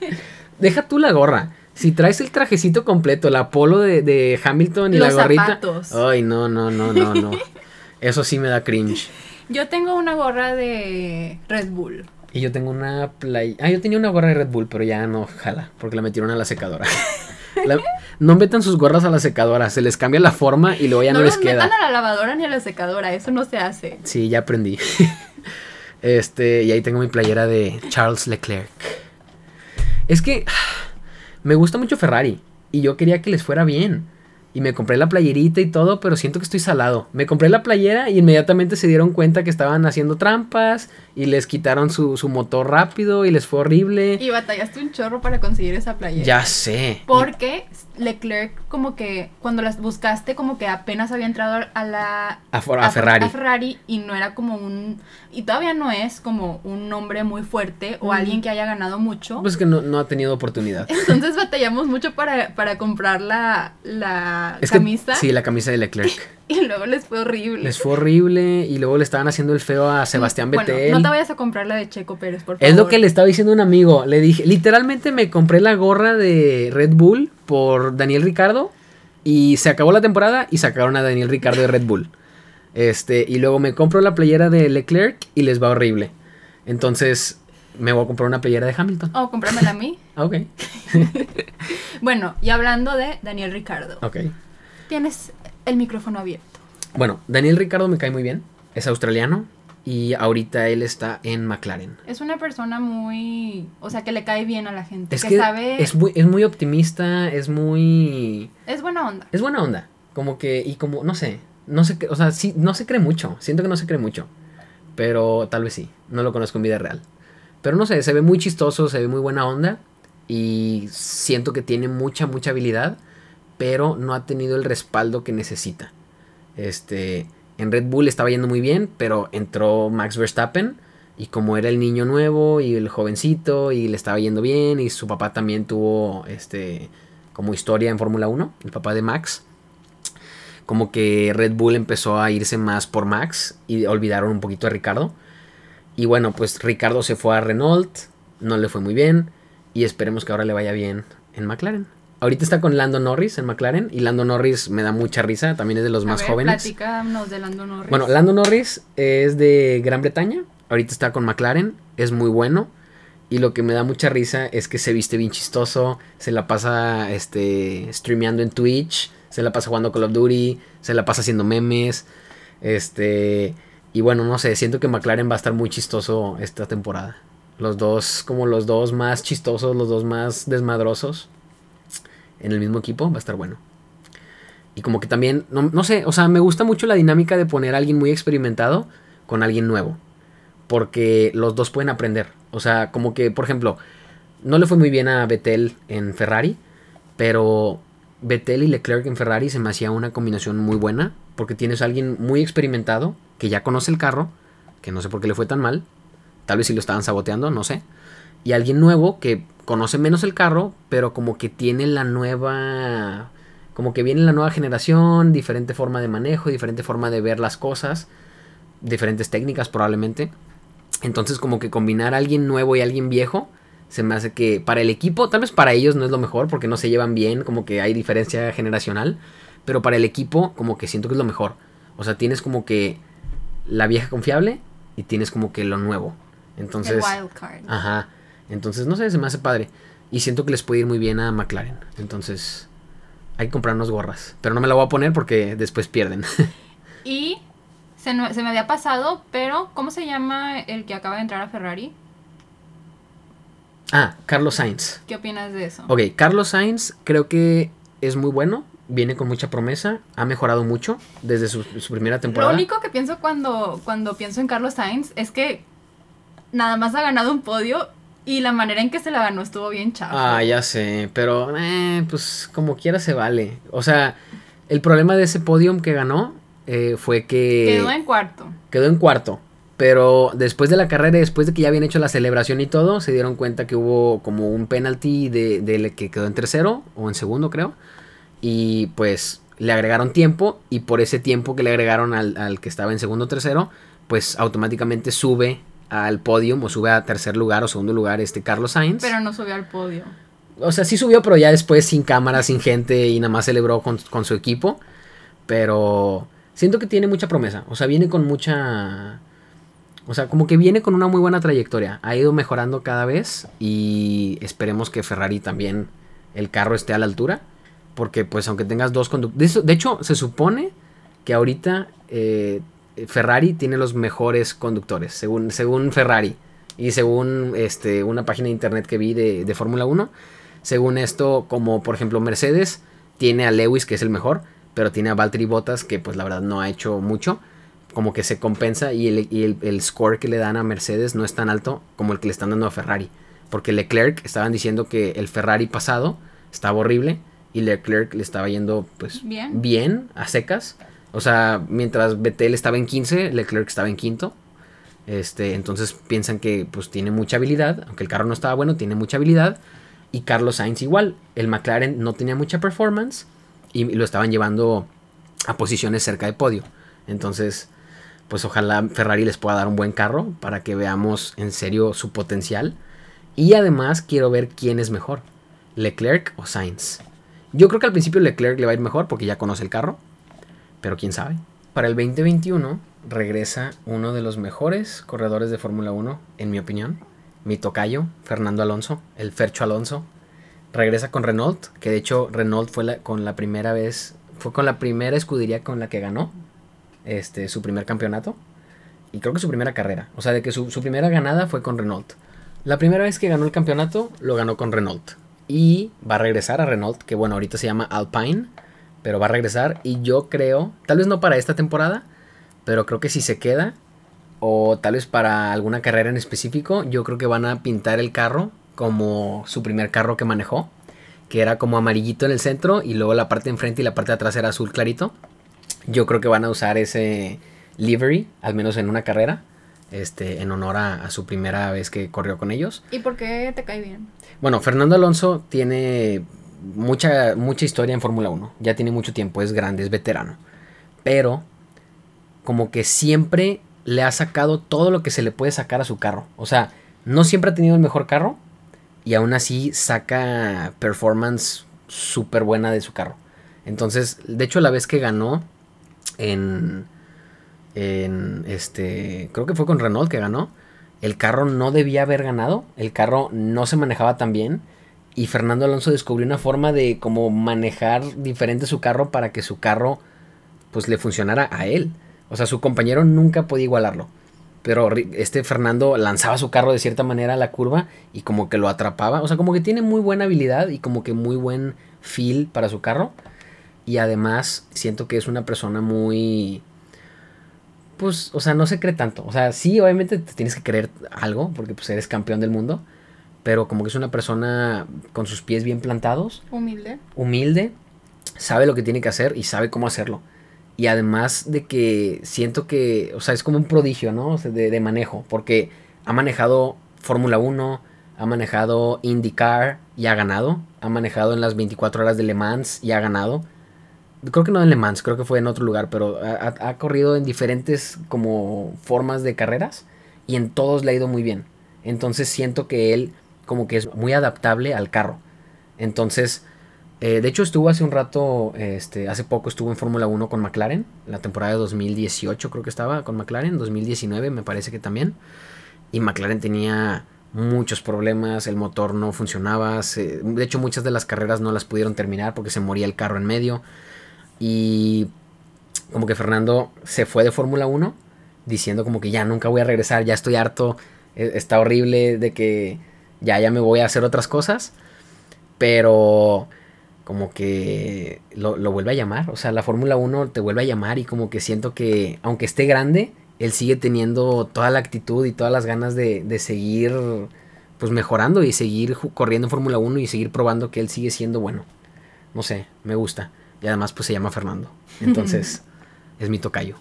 *laughs* Deja tú la gorra. Si traes el trajecito completo, la polo de, de Hamilton y Los la gorrita. zapatos. Ay, no, no, no, no, no. *laughs* Eso sí me da cringe. Yo tengo una gorra de Red Bull. Y yo tengo una play... Ah, yo tenía una gorra de Red Bull, pero ya no jala, porque la metieron a la secadora. *laughs* La- No metan sus gorras a la secadora, se les cambia la forma y luego ya no, no les los queda. metan a la lavadora ni a la secadora, eso no se hace. Sí, ya aprendí. *laughs* Este, y ahí tengo mi playera de Charles Leclerc. Es que *sighs* me gusta mucho Ferrari y yo quería que les fuera bien. Y me compré la playerita y todo, pero siento que estoy salado. Me compré la playera y inmediatamente se dieron cuenta que estaban haciendo trampas y les quitaron su, su motor rápido y les fue horrible. Y batallaste un chorro para conseguir esa playera. Ya sé. Porque Leclerc como que cuando las buscaste como que apenas había entrado a la A, For- a Ferrari. a Ferrari y no era como un y todavía no es como un nombre muy fuerte o Mm. alguien que haya ganado mucho. Pues que no, no ha tenido oportunidad. *laughs* Entonces batallamos mucho para, para comprar la, la Es que- camisa sí, la camisa de Leclerc. *laughs* y luego les fue horrible. Les fue horrible y luego le estaban haciendo el feo a Sebastián Bueno, Vettel. no te vayas a comprar la de Checo Pérez, por favor. Es lo que le estaba diciendo un amigo. Le dije, literalmente me compré la gorra de Red Bull por Daniel Ricardo y se acabó la temporada y sacaron a Daniel Ricardo de Red Bull. Este, y luego me compro la playera de Leclerc y les va horrible. Entonces, me voy a comprar una playera de Hamilton. Oh, cómpramela a mí. *laughs* Ah, Ok, *laughs* Bueno, y hablando de Daniel Ricardo, ok. tienes el micrófono abierto. Bueno, Daniel Ricardo me cae muy bien. Es australiano y ahorita él está en McLaren. Es una persona muy, o sea, que le cae bien a la gente, Es que, que sabe, es muy, es muy optimista, es muy... es buena onda. Es buena onda. Como que, y como, no sé, no sé, o sea, sí, no se cree mucho. Siento que no se cree mucho. Pero tal vez sí. No lo conozco en vida real. Pero no sé, se ve muy chistoso, se ve muy buena onda. Y siento que tiene mucha, mucha habilidad. Pero no ha tenido el respaldo que necesita. Este, en Red Bull estaba yendo muy bien, pero entró Max Verstappen. Y como era el niño nuevo y el jovencito y le estaba yendo bien y su papá también tuvo este como historia en Fórmula 1, el papá de Max. Como que Red Bull empezó a irse más por Max y olvidaron un poquito a Ricardo. Y bueno, pues Ricardo se fue a Renault, no le fue muy bien y esperemos que ahora le vaya bien en McLaren. Ahorita está con Lando Norris en McLaren y Lando Norris me da mucha risa, también es de los A más ver, jóvenes. Platícanos de Lando Norris. Bueno, Lando Norris es de Gran Bretaña. Ahorita está con McLaren. Es muy bueno. Y lo que me da mucha risa es que se viste bien chistoso. Se la pasa este, streameando en Twitch. Se la pasa jugando Call of Duty. Se la pasa haciendo memes. Este. Y bueno, no sé. Siento que McLaren va a estar muy chistoso esta temporada. Los dos, como los dos más chistosos, los dos más desmadrosos. En el mismo equipo. Va a estar bueno. Y como que también, no, no sé, o sea, me gusta mucho la dinámica de poner a alguien muy experimentado con alguien nuevo. Porque los dos pueden aprender. O sea, como que, por ejemplo, no le fue muy bien a Vettel en Ferrari. Pero Vettel y Leclerc en Ferrari se me hacía una combinación muy buena. Porque tienes a alguien muy experimentado que ya conoce el carro. Que no sé por qué le fue tan mal. Tal vez si lo estaban saboteando, no sé. Y alguien nuevo que conoce menos el carro, pero como que tiene la nueva como que viene la nueva generación, diferente forma de manejo, diferente forma de ver las cosas, diferentes técnicas probablemente. Entonces como que combinar a alguien nuevo y a alguien viejo se me hace que para el equipo, tal vez para ellos no es lo mejor porque no se llevan bien, como que hay diferencia generacional, pero para el equipo como que siento que es lo mejor. O sea, tienes como que la vieja confiable y tienes como que lo nuevo. Entonces, el wild card. Ajá. Entonces, no sé, se me hace padre. Y siento que les puede ir muy bien a McLaren. Entonces, hay que comprarnos gorras. Pero no me la voy a poner porque después pierden. *laughs* Y se, me había pasado, pero ¿cómo se llama el que acaba de entrar a Ferrari? ah, Carlos Sainz. ¿Qué opinas de eso? Ok, Carlos Sainz creo que es muy bueno. Viene con mucha promesa. Ha mejorado mucho desde su, su primera Lo temporada. único que pienso cuando, cuando pienso en Carlos Sainz es que nada más ha ganado un podio y la manera en que se la ganó estuvo bien chafa. Ah, ya sé. Pero, eh, pues como quiera se vale. O sea, el problema de ese podium que ganó eh, fue que... Quedó en cuarto. quedó en cuarto. Pero después de la carrera, y después de que ya habían hecho la celebración y todo, se dieron cuenta que hubo como un penalti de, de que quedó en tercero o en segundo, creo. Y pues le agregaron tiempo y por ese tiempo que le agregaron al, al que estaba en segundo o tercero, pues automáticamente sube al podium o sube a tercer lugar o segundo lugar este Carlos Sainz. Pero no subió al podio. O sea, sí subió, pero ya después sin cámara, sin gente y nada más celebró con, con su equipo. Pero siento que tiene mucha promesa. O sea, viene con mucha... O sea, como que viene con una muy buena trayectoria. Ha ido mejorando cada vez y esperemos que Ferrari también el carro esté a la altura. Porque pues aunque tengas dos conductores... De hecho, se supone que ahorita eh, Ferrari tiene los mejores conductores, según, según Ferrari. Y según este, una página de internet que vi de, de Fórmula 1. Según esto, como por ejemplo Mercedes tiene a Lewis, que es el mejor, pero tiene a Valtteri Bottas, que pues la verdad no ha hecho mucho. como que se compensa y, el, y el, el score que le dan a Mercedes no es tan alto como el que le están dando a Ferrari. Porque Leclerc estaban diciendo que el Ferrari pasado estaba horrible y Leclerc le estaba yendo pues Bien. bien a secas. O sea, mientras Vettel estaba en 15, Leclerc estaba en quinto. Este, entonces piensan que pues tiene mucha habilidad, aunque el carro no estaba bueno, tiene mucha habilidad. Y Carlos Sainz igual, el McLaren no tenía mucha performance y lo estaban llevando a posiciones cerca de podio. Entonces, pues ojalá Ferrari les pueda dar un buen carro para que veamos en serio su potencial. Y además quiero ver quién es mejor, Leclerc o Sainz. Yo creo que al principio Leclerc le va a ir mejor porque ya conoce el carro, pero quién sabe. Para el 2021 regresa uno de los mejores corredores de Fórmula 1, en mi opinión, mi tocayo, Fernando Alonso, el Fercho Alonso. Regresa con Renault, que de hecho Renault fue la- con la primera vez, fue con la primera escudería con la que ganó este, su primer campeonato. Y creo que su primera carrera. O sea, de que su, su primera ganada fue con Renault. La primera vez que ganó el campeonato, lo ganó con Renault. Y va a regresar a Renault, que bueno, ahorita se llama Alpine. Pero va a regresar. Y yo creo, tal vez no para esta temporada, pero creo que si se queda, o tal vez para alguna carrera en específico, yo creo que van a pintar el carro como su primer carro que manejó. Que era como amarillito en el centro y luego la parte de enfrente y la parte de atrás era azul clarito. Yo creo que van a usar ese livery, al menos en una carrera, este, en honor a, a su primera vez que corrió con ellos. ¿Y por qué te cae bien? Bueno, Fernando Alonso tiene mucha, mucha historia en Fórmula 1. Ya tiene mucho tiempo, es grande, es veterano. Pero como que siempre le ha sacado todo lo que se le puede sacar a su carro. O sea, no siempre ha tenido el mejor carro y aún así saca performance súper buena de su carro. Entonces, de hecho, la vez que ganó en, en este, creo que fue con Renault que ganó, el carro no debía haber ganado, el carro no se manejaba tan bien y Fernando Alonso descubrió una forma de como manejar diferente su carro para que su carro pues le funcionara a él. O sea, su compañero nunca podía igualarlo. Pero este Fernando lanzaba su carro de cierta manera a la curva y como que lo atrapaba. O sea, como que tiene muy buena habilidad y como que muy buen feel para su carro. Y además siento que es una persona muy... Pues, o sea, no se cree tanto. O sea, sí, obviamente te tienes que creer algo porque pues eres campeón del mundo. Pero como que es una persona con sus pies bien plantados Humilde. humilde, sabe lo que tiene que hacer y sabe cómo hacerlo. Y además de que siento que, o sea, es como un prodigio, ¿no? O sea, de, de manejo, porque ha manejado Fórmula 1, ha manejado IndyCar y ha ganado, ha manejado en las 24 horas de Le Mans y ha ganado. Creo que no en Le Mans, creo que fue en otro lugar, pero ha, ha- corrido en diferentes como formas de carreras y en todos le ha ido muy bien. Entonces siento que él como que es muy adaptable al carro. Entonces, eh, de hecho, estuvo hace un rato, este, hace poco estuvo en Fórmula 1 con McLaren, la temporada de 2018 creo que estaba con McLaren, 2019 me parece que también. Y McLaren tenía muchos problemas, el motor no funcionaba, de hecho muchas de las carreras no las pudieron terminar porque se moría el carro en medio. Y como que Fernando se fue de Fórmula 1 diciendo como que ya nunca voy a regresar, ya estoy harto, eh, está horrible de que ya, ya me voy a hacer otras cosas. Pero como que lo, lo vuelve a llamar. O sea, la Fórmula 1 te vuelve a llamar y como que siento que, aunque esté grande, él sigue teniendo toda la actitud y todas las ganas de, de seguir pues mejorando y seguir corriendo en Fórmula 1 y seguir probando que él sigue siendo bueno. No sé, me gusta. Y además pues se llama Fernando. Entonces *laughs* es mi tocayo.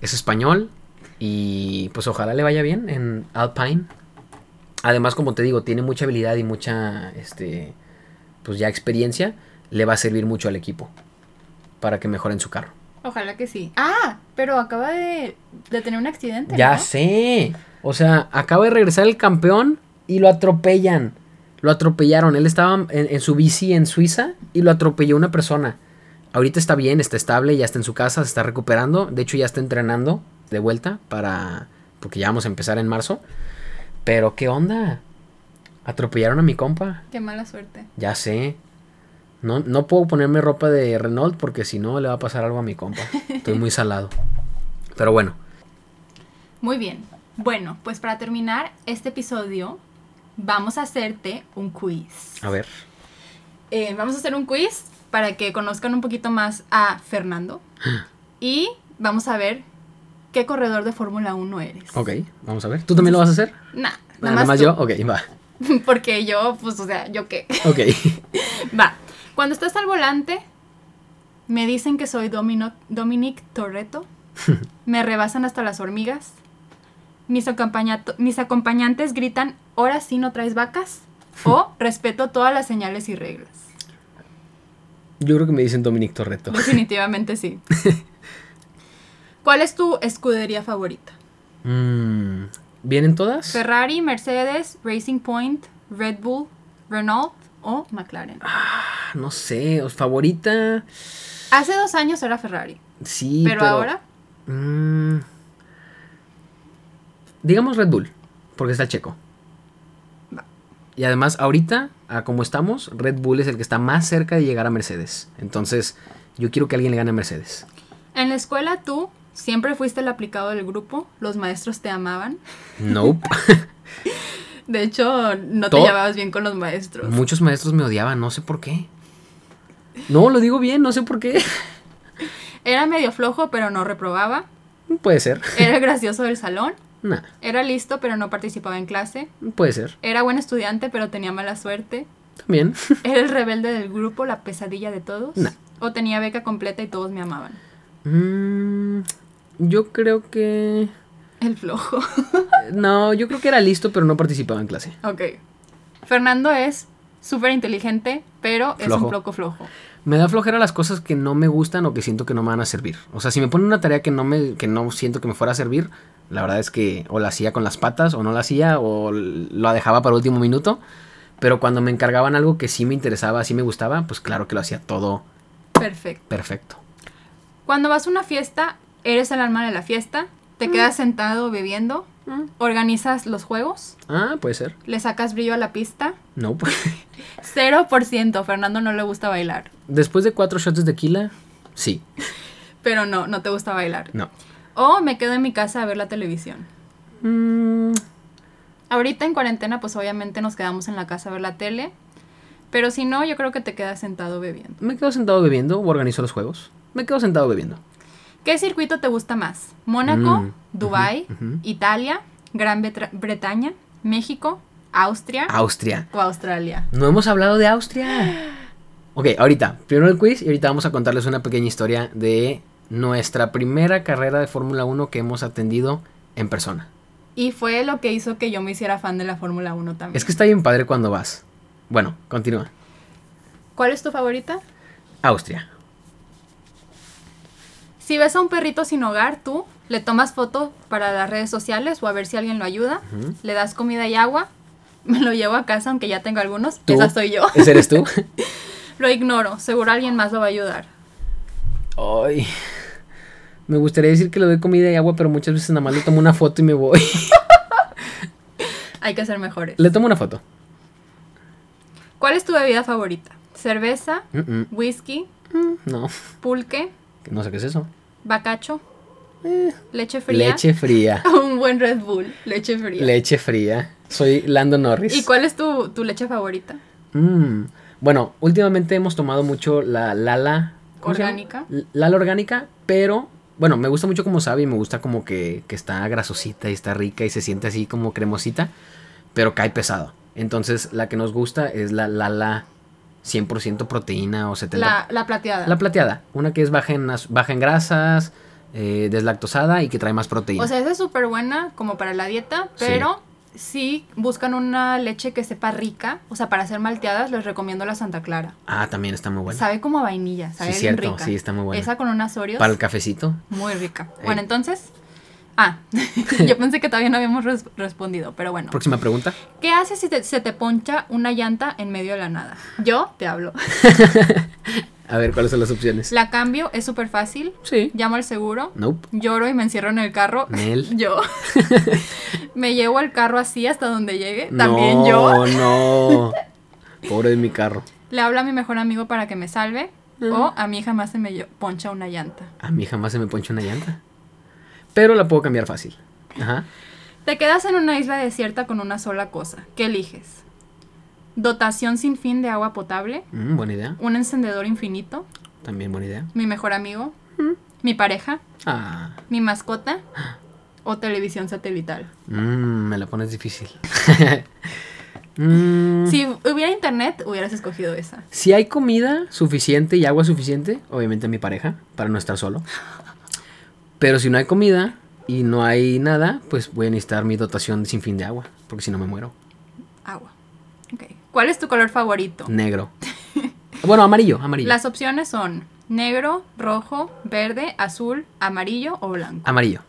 Es español y pues ojalá le vaya bien en Alpine. Además, como te digo, tiene mucha habilidad y mucha, este, pues ya experiencia. Le va a servir mucho al equipo para que mejoren su carro. Ojalá que sí. Ah, pero acaba de, de tener un accidente. Ya ¿no? sé. O sea, acaba de regresar el campeón y lo atropellan. Lo atropellaron. Él estaba en, en su bici en Suiza y lo atropelló una persona. Ahorita está bien, está estable, ya está en su casa, se está recuperando. De hecho, ya está entrenando de vuelta para... Porque ya vamos a empezar en marzo. Pero, ¿qué onda? Atropellaron a mi compa. Qué mala suerte. Ya sé. No, no puedo ponerme ropa de Renault porque si no le va a pasar algo a mi compa. Estoy muy *laughs* salado. Pero bueno, Muy bien. Bueno, pues para terminar este episodio, vamos a hacerte un quiz. a ver. Eh, vamos a hacer un quiz para que conozcan un poquito más a Fernando. *gasps* Y vamos a ver ¿qué corredor de Fórmula 1 eres? Ok, vamos a ver. ¿Tú también lo vas a hacer? Nah, Ah, nada Nada más tú. yo. Ok, va. *laughs* Porque yo, pues, o sea, ¿yo qué? Ok. *laughs* Va. Cuando estás al volante, me dicen que soy Domino, Dominic Torreto. *laughs* me rebasan hasta las hormigas. Mis, mis acompañantes gritan, ahora sí no traes vacas. O respeto todas las señales y reglas. Yo creo que me dicen Dominic Torreto. Definitivamente sí. ¿Cuál es tu escudería favorita? Mm, ¿Vienen todas? Ferrari, Mercedes, Racing Point, Red Bull, Renault o McLaren. Ah, no sé, os- favorita. Hace dos años era Ferrari, Sí, pero, pero, ahora mm, digamos Red Bull, porque está checo. Va. Y además, ahorita, a como estamos, Red Bull es el que está más cerca de llegar a Mercedes. Entonces, yo quiero que alguien le gane a Mercedes. en la escuela tú siempre fuiste el aplicado del grupo, los maestros te amaban. Nope. *laughs* De hecho, no te llevabas bien con los maestros. Muchos maestros me odiaban, no sé por qué. No, lo digo bien, no sé por qué. *laughs* Era medio flojo, pero no reprobaba. Puede ser. Era el gracioso del salón. Nah, Era listo, pero no participaba en clase. puede ser. Era buen estudiante, pero tenía mala suerte. También. *laughs* Era el rebelde del grupo, la pesadilla de todos. Nah. O tenía beca completa y todos me amaban. Mm, yo creo que... El flojo. *laughs* No, yo creo que era listo, pero no participaba en clase. ok. Fernando es súper inteligente, pero es un poco flojo. Me da flojera las cosas que no me gustan o que siento que no me van a servir. O sea, si me ponen una tarea que no me que no siento que me fuera a servir, la verdad es que o la hacía con las patas o no la hacía o l- lo dejaba para último minuto. Pero cuando me encargaban algo que sí me interesaba, sí me gustaba, pues claro que lo hacía todo Perfecto. perfecto. Cuando vas a una fiesta, eres el alma de la fiesta, te quedas sentado bebiendo, organizas los juegos, Ah, puede ser. le sacas brillo a la pista. No, pues. *laughs* 0%, Fernando no le gusta bailar. Después de cuatro shots de tequila, sí. *laughs* Pero no, no te gusta bailar. No. O me quedo en mi casa a ver la televisión. Mm, Ahorita en cuarentena, pues obviamente nos quedamos en la casa a ver la tele. Pero si no, yo creo que te quedas sentado bebiendo. me quedo sentado bebiendo o organizo los juegos. Me quedo sentado bebiendo. ¿Qué circuito te gusta más? ¿Mónaco, Mm, ujú. Italia, Gran Betra- Bretaña, México, Austria Austria. o Australia? No hemos hablado de Austria. Ok, ahorita, primero el quiz y ahorita vamos a contarles una pequeña historia de nuestra primera carrera de Fórmula 1 que hemos atendido en persona. Y fue lo que hizo que yo me hiciera fan de la Fórmula 1 también. Es que está bien padre cuando vas. Bueno, continúa. ¿Cuál es tu favorita? Austria. Si ves a un perrito sin hogar, tú le tomas foto para las redes sociales o a ver si alguien lo ayuda, le das comida y agua, *laughs* me lo llevo a casa aunque ya tengo algunos, ¿Tú? esa soy yo. ¿Ese eres tú? *laughs* Lo ignoro, seguro alguien más lo va a ayudar. Ay. Me gustaría decir que le doy comida y agua, pero muchas veces nada más le tomo una foto y me voy. *laughs* Hay que ser mejores. le tomo una foto. ¿Cuál es tu bebida favorita? ¿Cerveza, Mm, mm, whisky, no, pulque, no sé qué es eso. Bacacho, Eh, leche fría? leche fría. *laughs* Un buen Red Bull, leche fría. Leche fría. Soy Lando Norris. ¿Y cuál es tu, tu leche favorita? Mm, Bueno, últimamente hemos tomado mucho la Lala. ¿Orgánica? Lala orgánica, pero bueno, me gusta mucho como sabe y me gusta como que, que está grasosita y está rica y se siente así como cremosita, pero cae pesado. Entonces, la que nos gusta es la Lala 100% proteína o 70%. La, la plateada. La plateada, una que es baja en, baja en grasas, eh, deslactosada y que trae más proteína. O sea, esa es súper buena como para la dieta, Sí. pero si buscan una leche que sepa rica, o sea, para hacer malteadas, les recomiendo la Santa Clara. ah, también está muy buena. Sabe como a vainilla, sabe Sí, bien cierto, rica. sí, está muy buena. Esa con unas Oreos, Para el cafecito. muy rica. Ey. Bueno, entonces... Ah, *laughs* *laughs* yo pensé que todavía no habíamos res- respondido, pero bueno. Próxima pregunta. ¿Qué haces si te- se te poncha una llanta en medio de la nada? Yo te hablo. *laughs* A ver, ¿cuáles son las opciones? La cambio, es súper fácil. Sí. Llamo al seguro. Nope. Lloro y me encierro en el carro. Nel. Yo. me llevo el carro así hasta donde llegue. También yo. No, Pobre de mi carro. Le hablo a mi mejor amigo para que me salve. O a mí jamás se me poncha una llanta. A mí jamás se me poncha una llanta. Pero la puedo cambiar fácil. Ajá. Te quedas en una isla desierta con una sola cosa. ¿Qué eliges? Dotación sin fin de agua potable. Mm, buena idea. Un encendedor infinito. También buena idea. Mi mejor amigo. Mi pareja, Ah, mi mascota o televisión satelital. mm, me la pones difícil. *laughs* Mm, Si hubiera internet, hubieras escogido esa. Si hay comida suficiente y agua suficiente, obviamente mi pareja, para no estar solo. Pero si no hay comida y no hay nada, pues voy a necesitar mi dotación sin fin de agua, porque si no me muero. Agua. Ok. ¿Cuál es tu color favorito? Negro. *laughs* Bueno, amarillo, amarillo. Las opciones son negro, rojo, verde, azul, amarillo o blanco. Amarillo.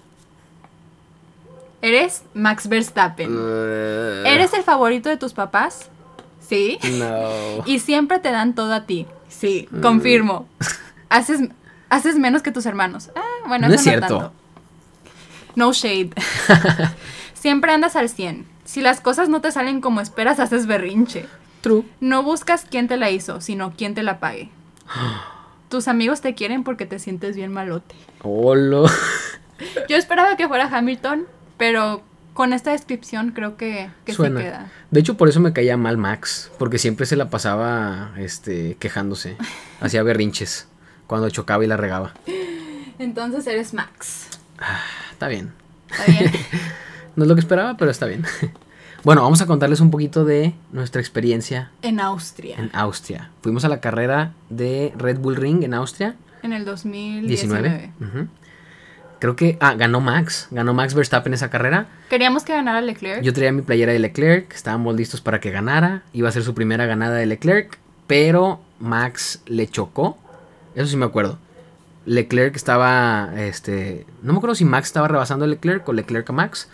¿Eres Max Verstappen? Uh, ¿Eres el favorito de tus papás? Sí. No. Y siempre te dan todo a ti. Sí, confirmo. *laughs* Haces, haces menos que tus hermanos. Ah, bueno, No eso es cierto. tanto. No shade. *laughs* siempre andas al 100. Si las cosas no te salen como esperas, haces berrinche. True. No buscas quién te la hizo, sino quién te la pague. *gasps* Tus amigos te quieren porque te sientes bien malote. Holo. *laughs* Yo esperaba que fuera Hamilton, pero con esta descripción creo que, Suena. queda. De hecho, por eso me caía mal Max, porque siempre se la pasaba este, quejándose. *laughs* Hacía berrinches cuando chocaba y la regaba. Entonces eres Max. Está bien. ¿Está bien? *laughs* No es lo que esperaba, pero está bien. *laughs* Bueno, vamos a contarles un poquito de nuestra experiencia en Austria. en Austria. Fuimos a la carrera de Red Bull Ring en Austria, En el 2019. 19. Ujú. Creo que, ah, ganó Max, ganó Max Verstappen esa carrera. Queríamos que ganara Leclerc. Yo traía mi playera de Leclerc, estábamos listos para que ganara, iba a ser su primera ganada de Leclerc, pero Max le chocó, eso sí me acuerdo. Leclerc estaba, este, no me acuerdo si Max estaba rebasando a Leclerc o Leclerc a Max,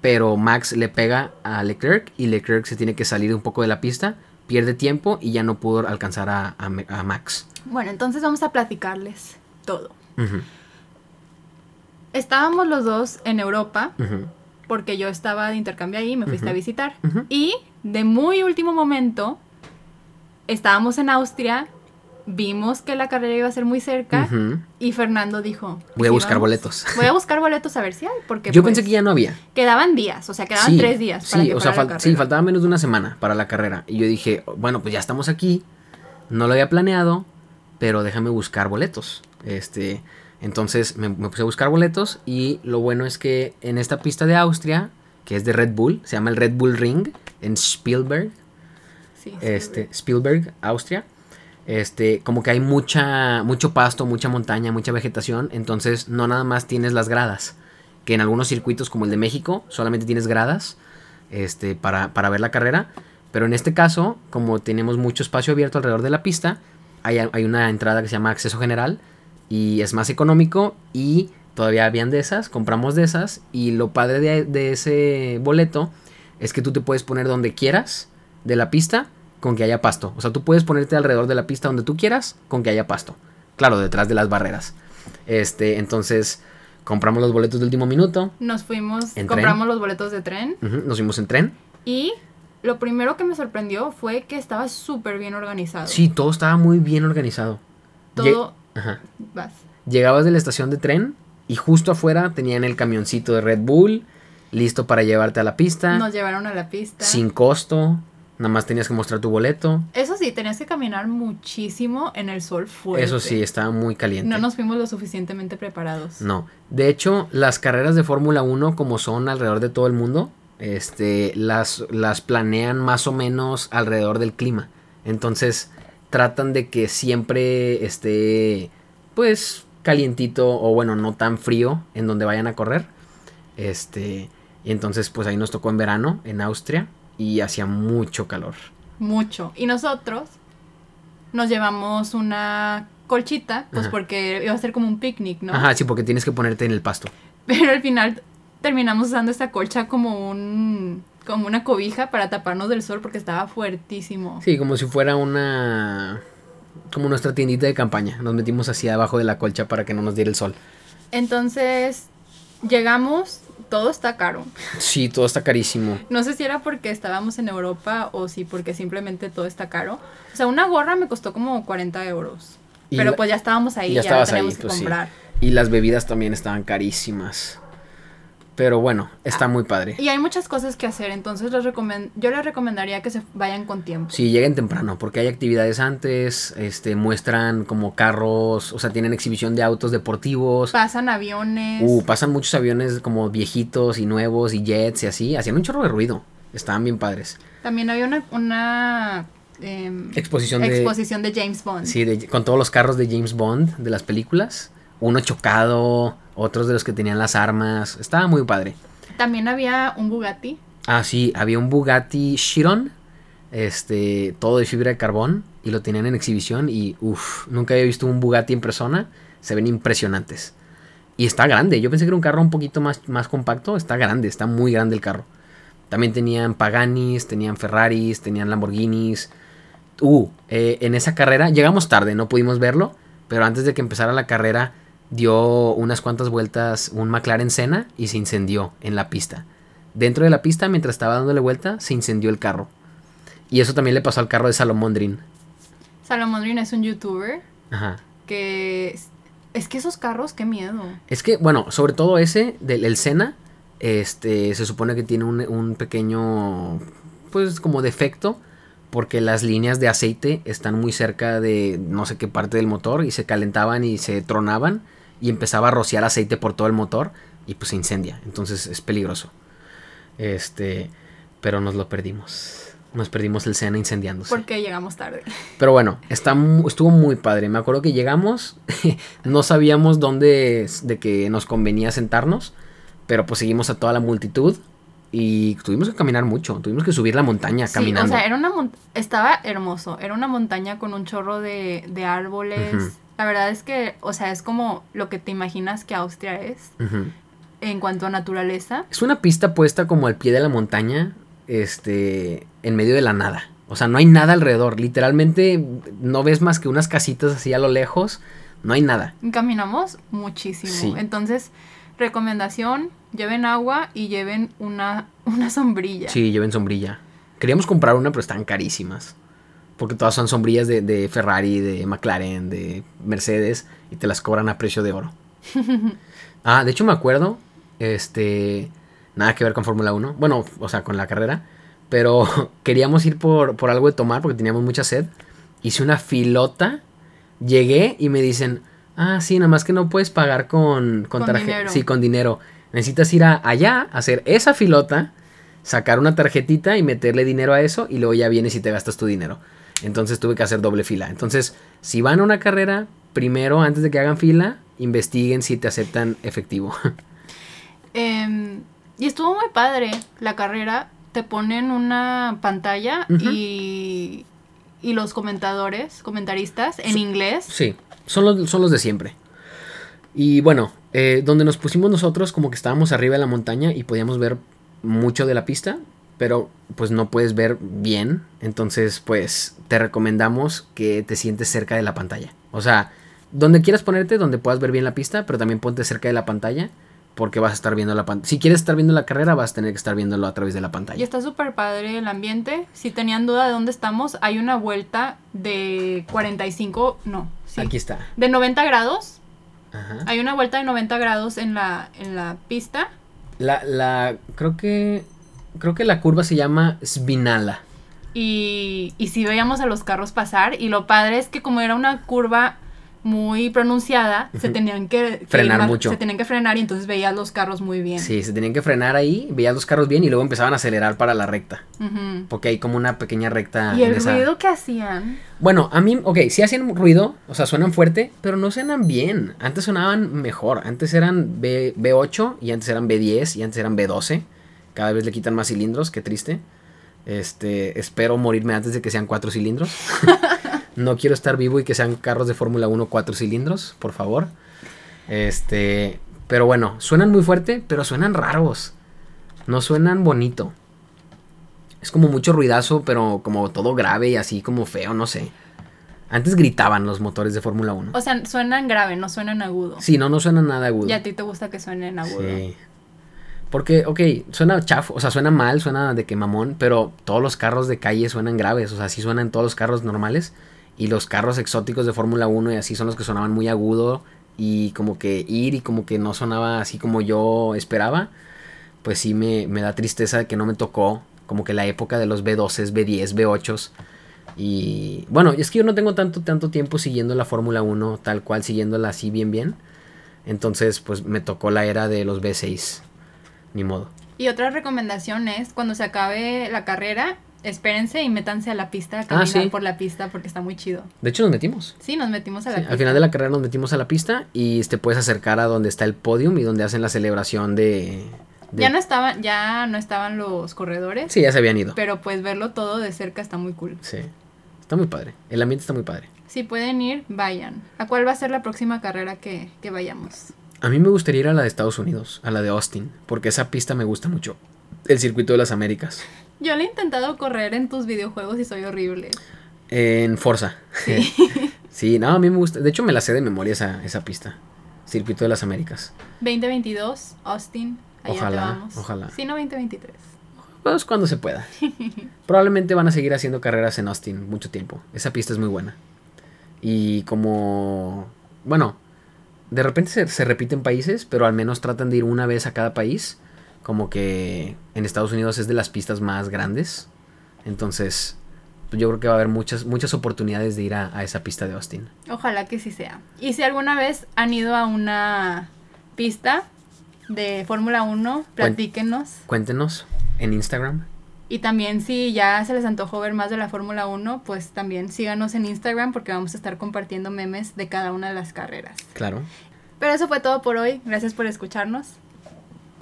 pero Max le pega a Leclerc y Leclerc se tiene que salir un poco de la pista, pierde tiempo y ya no pudo alcanzar a, a Me- a Max. Bueno, entonces vamos a platicarles todo. Estábamos los dos en Europa, porque yo estaba de intercambio ahí, me fuiste a visitar. Y de muy último momento, estábamos en Austria, vimos que la carrera iba a ser muy cerca, y Fernando dijo... Voy a "¿Sí buscar vamos?". boletos. Voy a buscar boletos a ver si hay, porque Yo pues, pensé que ya no había. quedaban días, o sea, quedaban Sí, tres días. para Sí, que o sea, la sí, faltaba menos de una semana para la carrera. Y yo dije, bueno, pues ya estamos aquí. No lo había planeado, pero déjame buscar boletos. Este, entonces me, me puse a buscar boletos y lo bueno es que en esta pista de Austria, que es de Red Bull, se llama el Red Bull Ring en Spielberg, Sí, sí, este, Spielberg, Austria. Este, como que hay mucha, mucho pasto, mucha montaña, mucha vegetación, entonces no nada más tienes las gradas, que en algunos circuitos como el de México solamente tienes gradas, este, para, para ver la carrera, pero en este caso, como tenemos mucho espacio abierto alrededor de la pista, hay, hay una entrada que se llama acceso general y es más económico y todavía habían de esas, compramos de esas y lo padre de, de ese boleto es que tú te puedes poner donde quieras de la pista con que haya pasto. O sea, tú puedes ponerte alrededor de la pista donde tú quieras con que haya pasto. Claro, detrás de las barreras. Este, entonces compramos los boletos de último minuto. Nos fuimos, ¿En compramos los boletos de tren nos fuimos en tren. y lo primero que me sorprendió fue que estaba súper bien organizado. Sí, todo estaba muy bien organizado. Todo, Ajá. vas. Llegabas de la estación de tren y justo afuera tenían el camioncito de Red Bull listo para llevarte a la pista. Nos llevaron a la pista. Sin costo. Nada más tenías que mostrar tu boleto. Eso sí, tenías que caminar muchísimo en el sol fuerte. Eso sí, estaba muy caliente. No nos fuimos lo suficientemente preparados. No. De hecho, las carreras de Fórmula 1, como son alrededor de todo el mundo, este, las, las planean más o menos alrededor del clima. Entonces, tratan de que siempre esté, pues, calientito o bueno, no tan frío en donde vayan a correr. Este, y entonces, pues ahí nos tocó en verano, en Austria, y hacía mucho calor. Mucho. Y nosotros nos llevamos una colchita, pues Ajá. porque iba a ser como un picnic, ¿no? Ajá, sí, porque tienes que ponerte en el pasto. Pero al final terminamos usando esta colcha como un como una cobija para taparnos del sol porque estaba fuertísimo. Sí, como si fuera una. Como nuestra tiendita de campaña. Nos metimos así abajo de la colcha para que no nos diera el sol. Entonces llegamos, todo está caro. Sí, todo está carísimo. No sé si era porque estábamos en Europa o si porque simplemente todo está caro. O sea, una gorra me costó como 40 euros. Y Pero pues ya estábamos ahí, ya ya, la estabas ahí, teníamos que pues sí. comprar. Y las bebidas también estaban carísimas. Pero bueno, está muy padre. Y hay muchas cosas que hacer, entonces les yo les recomendaría que se vayan con tiempo. Sí, lleguen temprano, porque hay actividades antes, este, muestran como carros, o sea, tienen exhibición de autos deportivos. Pasan aviones. Uh, pasan muchos aviones como viejitos y nuevos y jets y así, hacían un chorro de ruido. Estaban bien padres. También había una, una em, Exposición de... exposición de James Bond. Sí, de- con todos los carros de James Bond de las películas. Uno chocado, otros de los que tenían las armas. Estaba muy padre. También había un Bugatti. Ah, sí, había un Bugatti Chiron, este, todo de fibra de carbón, y lo tenían en exhibición y, uff, nunca había visto un Bugatti en persona, se ven impresionantes. Y está grande, yo pensé que era un carro un poquito más, más compacto, está grande, está muy grande el carro. También tenían Paganis, tenían Ferraris, tenían Lamborghinis. Uh, eh, en esa carrera, llegamos tarde, no pudimos verlo, pero antes de que empezara la carrera, dio unas cuantas vueltas un McLaren Senna y se incendió en la pista. Dentro de la pista, mientras estaba dándole vuelta, se incendió el carro. Y eso también le pasó al carro de Salomón Drin. Salomón Green es un youtuber Ajá. que... es- Es que esos carros, qué miedo. Es que, bueno, sobre todo ese, del el Senna, este, se supone que tiene un, un pequeño, pues como defecto, porque las líneas de aceite están muy cerca de no sé qué parte del motor y se calentaban y se tronaban y empezaba a rociar aceite por todo el motor y pues se incendia. Entonces es peligroso. Este, pero nos lo perdimos. Nos perdimos el Senna incendiándose. Porque llegamos tarde. Pero bueno, está, mu- estuvo muy padre. Me acuerdo que llegamos, *laughs* no sabíamos dónde de que nos convenía sentarnos, pero pues seguimos a toda la multitud y tuvimos que caminar mucho, tuvimos que subir la montaña Sí, caminando. o sea, era una estaba hermoso. Era una montaña con un chorro de, de árboles. La verdad es que, o sea, es como lo que te imaginas que Austria es en cuanto a naturaleza. Es una pista puesta como al pie de la montaña, este, en medio de la nada. O sea, no hay nada alrededor. Literalmente no ves más que unas casitas así a lo lejos. No hay nada. Caminamos muchísimo. Sí. Entonces, recomendación, lleven agua y lleven una, *laughs* una sombrilla. Sí, lleven sombrilla. Queríamos comprar una, pero están carísimas. Porque todas son sombrillas de, de Ferrari, de McLaren, de Mercedes. Y te las cobran a precio de oro. *laughs* ah, de hecho me acuerdo. Este. Nada que ver con Fórmula 1. Bueno, o sea, con la carrera. Pero *laughs* queríamos ir por, por algo de tomar porque teníamos mucha sed. Hice una filota. Llegué y me dicen. Ah, sí, nada más que no puedes pagar con, con, Con tarjeta. Sí, con dinero. Necesitas ir a, allá, hacer esa filota, sacar una tarjetita y meterle dinero a eso y luego ya vienes y te gastas tu dinero. Entonces tuve que hacer doble fila. Entonces, si van a una carrera, primero, antes de que hagan fila, investiguen si te aceptan efectivo. *laughs* Em, y estuvo muy padre la carrera. Te ponen una pantalla y, y los comentadores, comentaristas en inglés. sí, son los, son los de siempre. Y bueno, eh, donde nos pusimos nosotros, como que estábamos arriba de la montaña y podíamos ver mucho de la pista, pero pues no puedes ver bien. Entonces, pues te recomendamos que te sientes cerca de la pantalla. O sea, donde quieras ponerte, donde puedas ver bien la pista, pero también ponte cerca de la pantalla. Porque vas a estar viendo la pantalla. Si quieres estar viendo la carrera, vas a tener que estar viéndolo a través de la Y pantalla. está súper padre el ambiente. Si tenían duda de dónde estamos, hay una vuelta de 45, no, sí, Aquí está. de 90 grados. Ajá. Hay una vuelta de 90 grados en la, en la pista. La, la, creo que, creo que la curva se llama Svinala. Y, y si veíamos a los carros pasar. Y lo padre es que como era una curva muy pronunciada, se tenían que, que Frenar más- mucho. Se tenían que frenar y entonces veías los carros muy bien. Sí, se tenían que frenar ahí, veías los carros bien y luego empezaban a acelerar para la recta. Porque hay como una pequeña recta. Y el esa- ruido que hacían. Bueno, a mí, ok, sí hacían ruido, o sea, suenan fuerte, pero no suenan bien. Antes sonaban mejor. Antes eran B, B8 y antes eran B10 y antes eran B12. Cada vez le quitan más cilindros, qué triste. Este, espero morirme antes de que sean cuatro cilindros. *laughs* no quiero estar vivo y que sean carros de Fórmula 1 cuatro cilindros, por favor. Este, pero bueno, suenan muy fuerte, pero suenan raros. No suenan bonito. Es como mucho ruidazo, pero como todo grave y así como feo, no sé. Antes gritaban los motores de Fórmula 1. O sea, suenan grave, no suenan agudo. Sí, no, no suena nada agudo. Y a ti te gusta que suenen agudo. Sí. Porque, ok, suena chafo, o sea, suena mal, suena de que mamón, pero todos los carros de calle suenan graves, o sea, sí suenan todos los carros normales. Y los carros exóticos de Fórmula 1 y así son los que sonaban muy agudo y como que ir y como que no sonaba así como yo esperaba. pues sí me, me da tristeza que no me tocó como que la época de los B12, B10, B8. Y bueno, es que yo no tengo tanto, tanto tiempo siguiendo la Fórmula 1 tal cual, siguiéndola así bien, bien. Entonces, pues me tocó la era de los B6. Ni modo. Y otra recomendación es, cuando se acabe la carrera, espérense y métanse a la pista, a caminar Ah, sí. por la pista porque está muy chido. De hecho, nos metimos. Sí, nos metimos a la Sí, pista. al final de la carrera nos metimos a la pista y te puedes acercar a donde está el podium y donde hacen la celebración de... de- Ya no estaban, ya no estaban los corredores, Sí, ya se habían ido. pero pues verlo todo de cerca está muy cool. Sí. Está muy padre. El ambiente está muy padre. Si pueden ir, vayan. ¿A cuál va a ser la próxima carrera que, que vayamos? A mí me gustaría ir a la de Estados Unidos, a la de Austin, porque esa pista me gusta mucho. El circuito de las Américas. Yo le he intentado correr en tus videojuegos y soy horrible. En Forza. Sí. *laughs* Sí, no, a mí me gusta. De hecho, me la sé de memoria esa, esa pista. Circuito de las Américas. 2022, Austin. Allá Ojalá, te vamos. ojalá. Sí, no 2023. Pues cuando se pueda. *laughs* Probablemente van a seguir haciendo carreras en Austin mucho tiempo. Esa pista es muy buena. Y como... Bueno, de repente se, se repiten países, pero al menos tratan de ir una vez a cada país. Como que en Estados Unidos es de las pistas más grandes. Entonces, pues yo creo que va a haber muchas, muchas oportunidades de ir a, a esa pista de Austin. Ojalá que sí sea. Y si alguna vez han ido a una pista de Fórmula 1, platíquenos. Cuéntenos en Instagram. Y también si ya se les antojó ver más de la Fórmula 1, pues también síganos en Instagram porque vamos a estar compartiendo memes de cada una de las carreras. Claro. Pero eso fue todo por hoy. Gracias por escucharnos.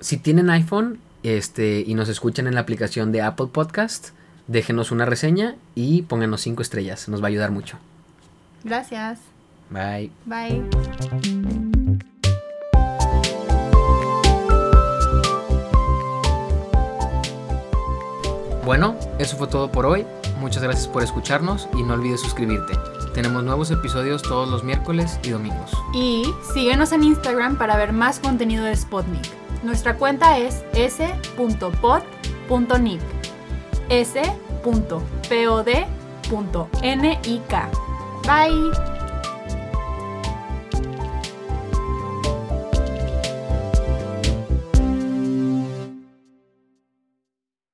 Si tienen iPhone este, y nos escuchan en la aplicación de Apple Podcast, déjenos una reseña y pónganos 5 estrellas. Nos va a ayudar mucho. Gracias. Bye. Bye. Bueno, eso fue todo por hoy. Muchas gracias por escucharnos y no olvides suscribirte. Tenemos nuevos episodios todos los miércoles y domingos. Y síguenos en Instagram para ver más contenido de Spotnik. Nuestra cuenta es s.pod.nick. s.pod.nik. Bye.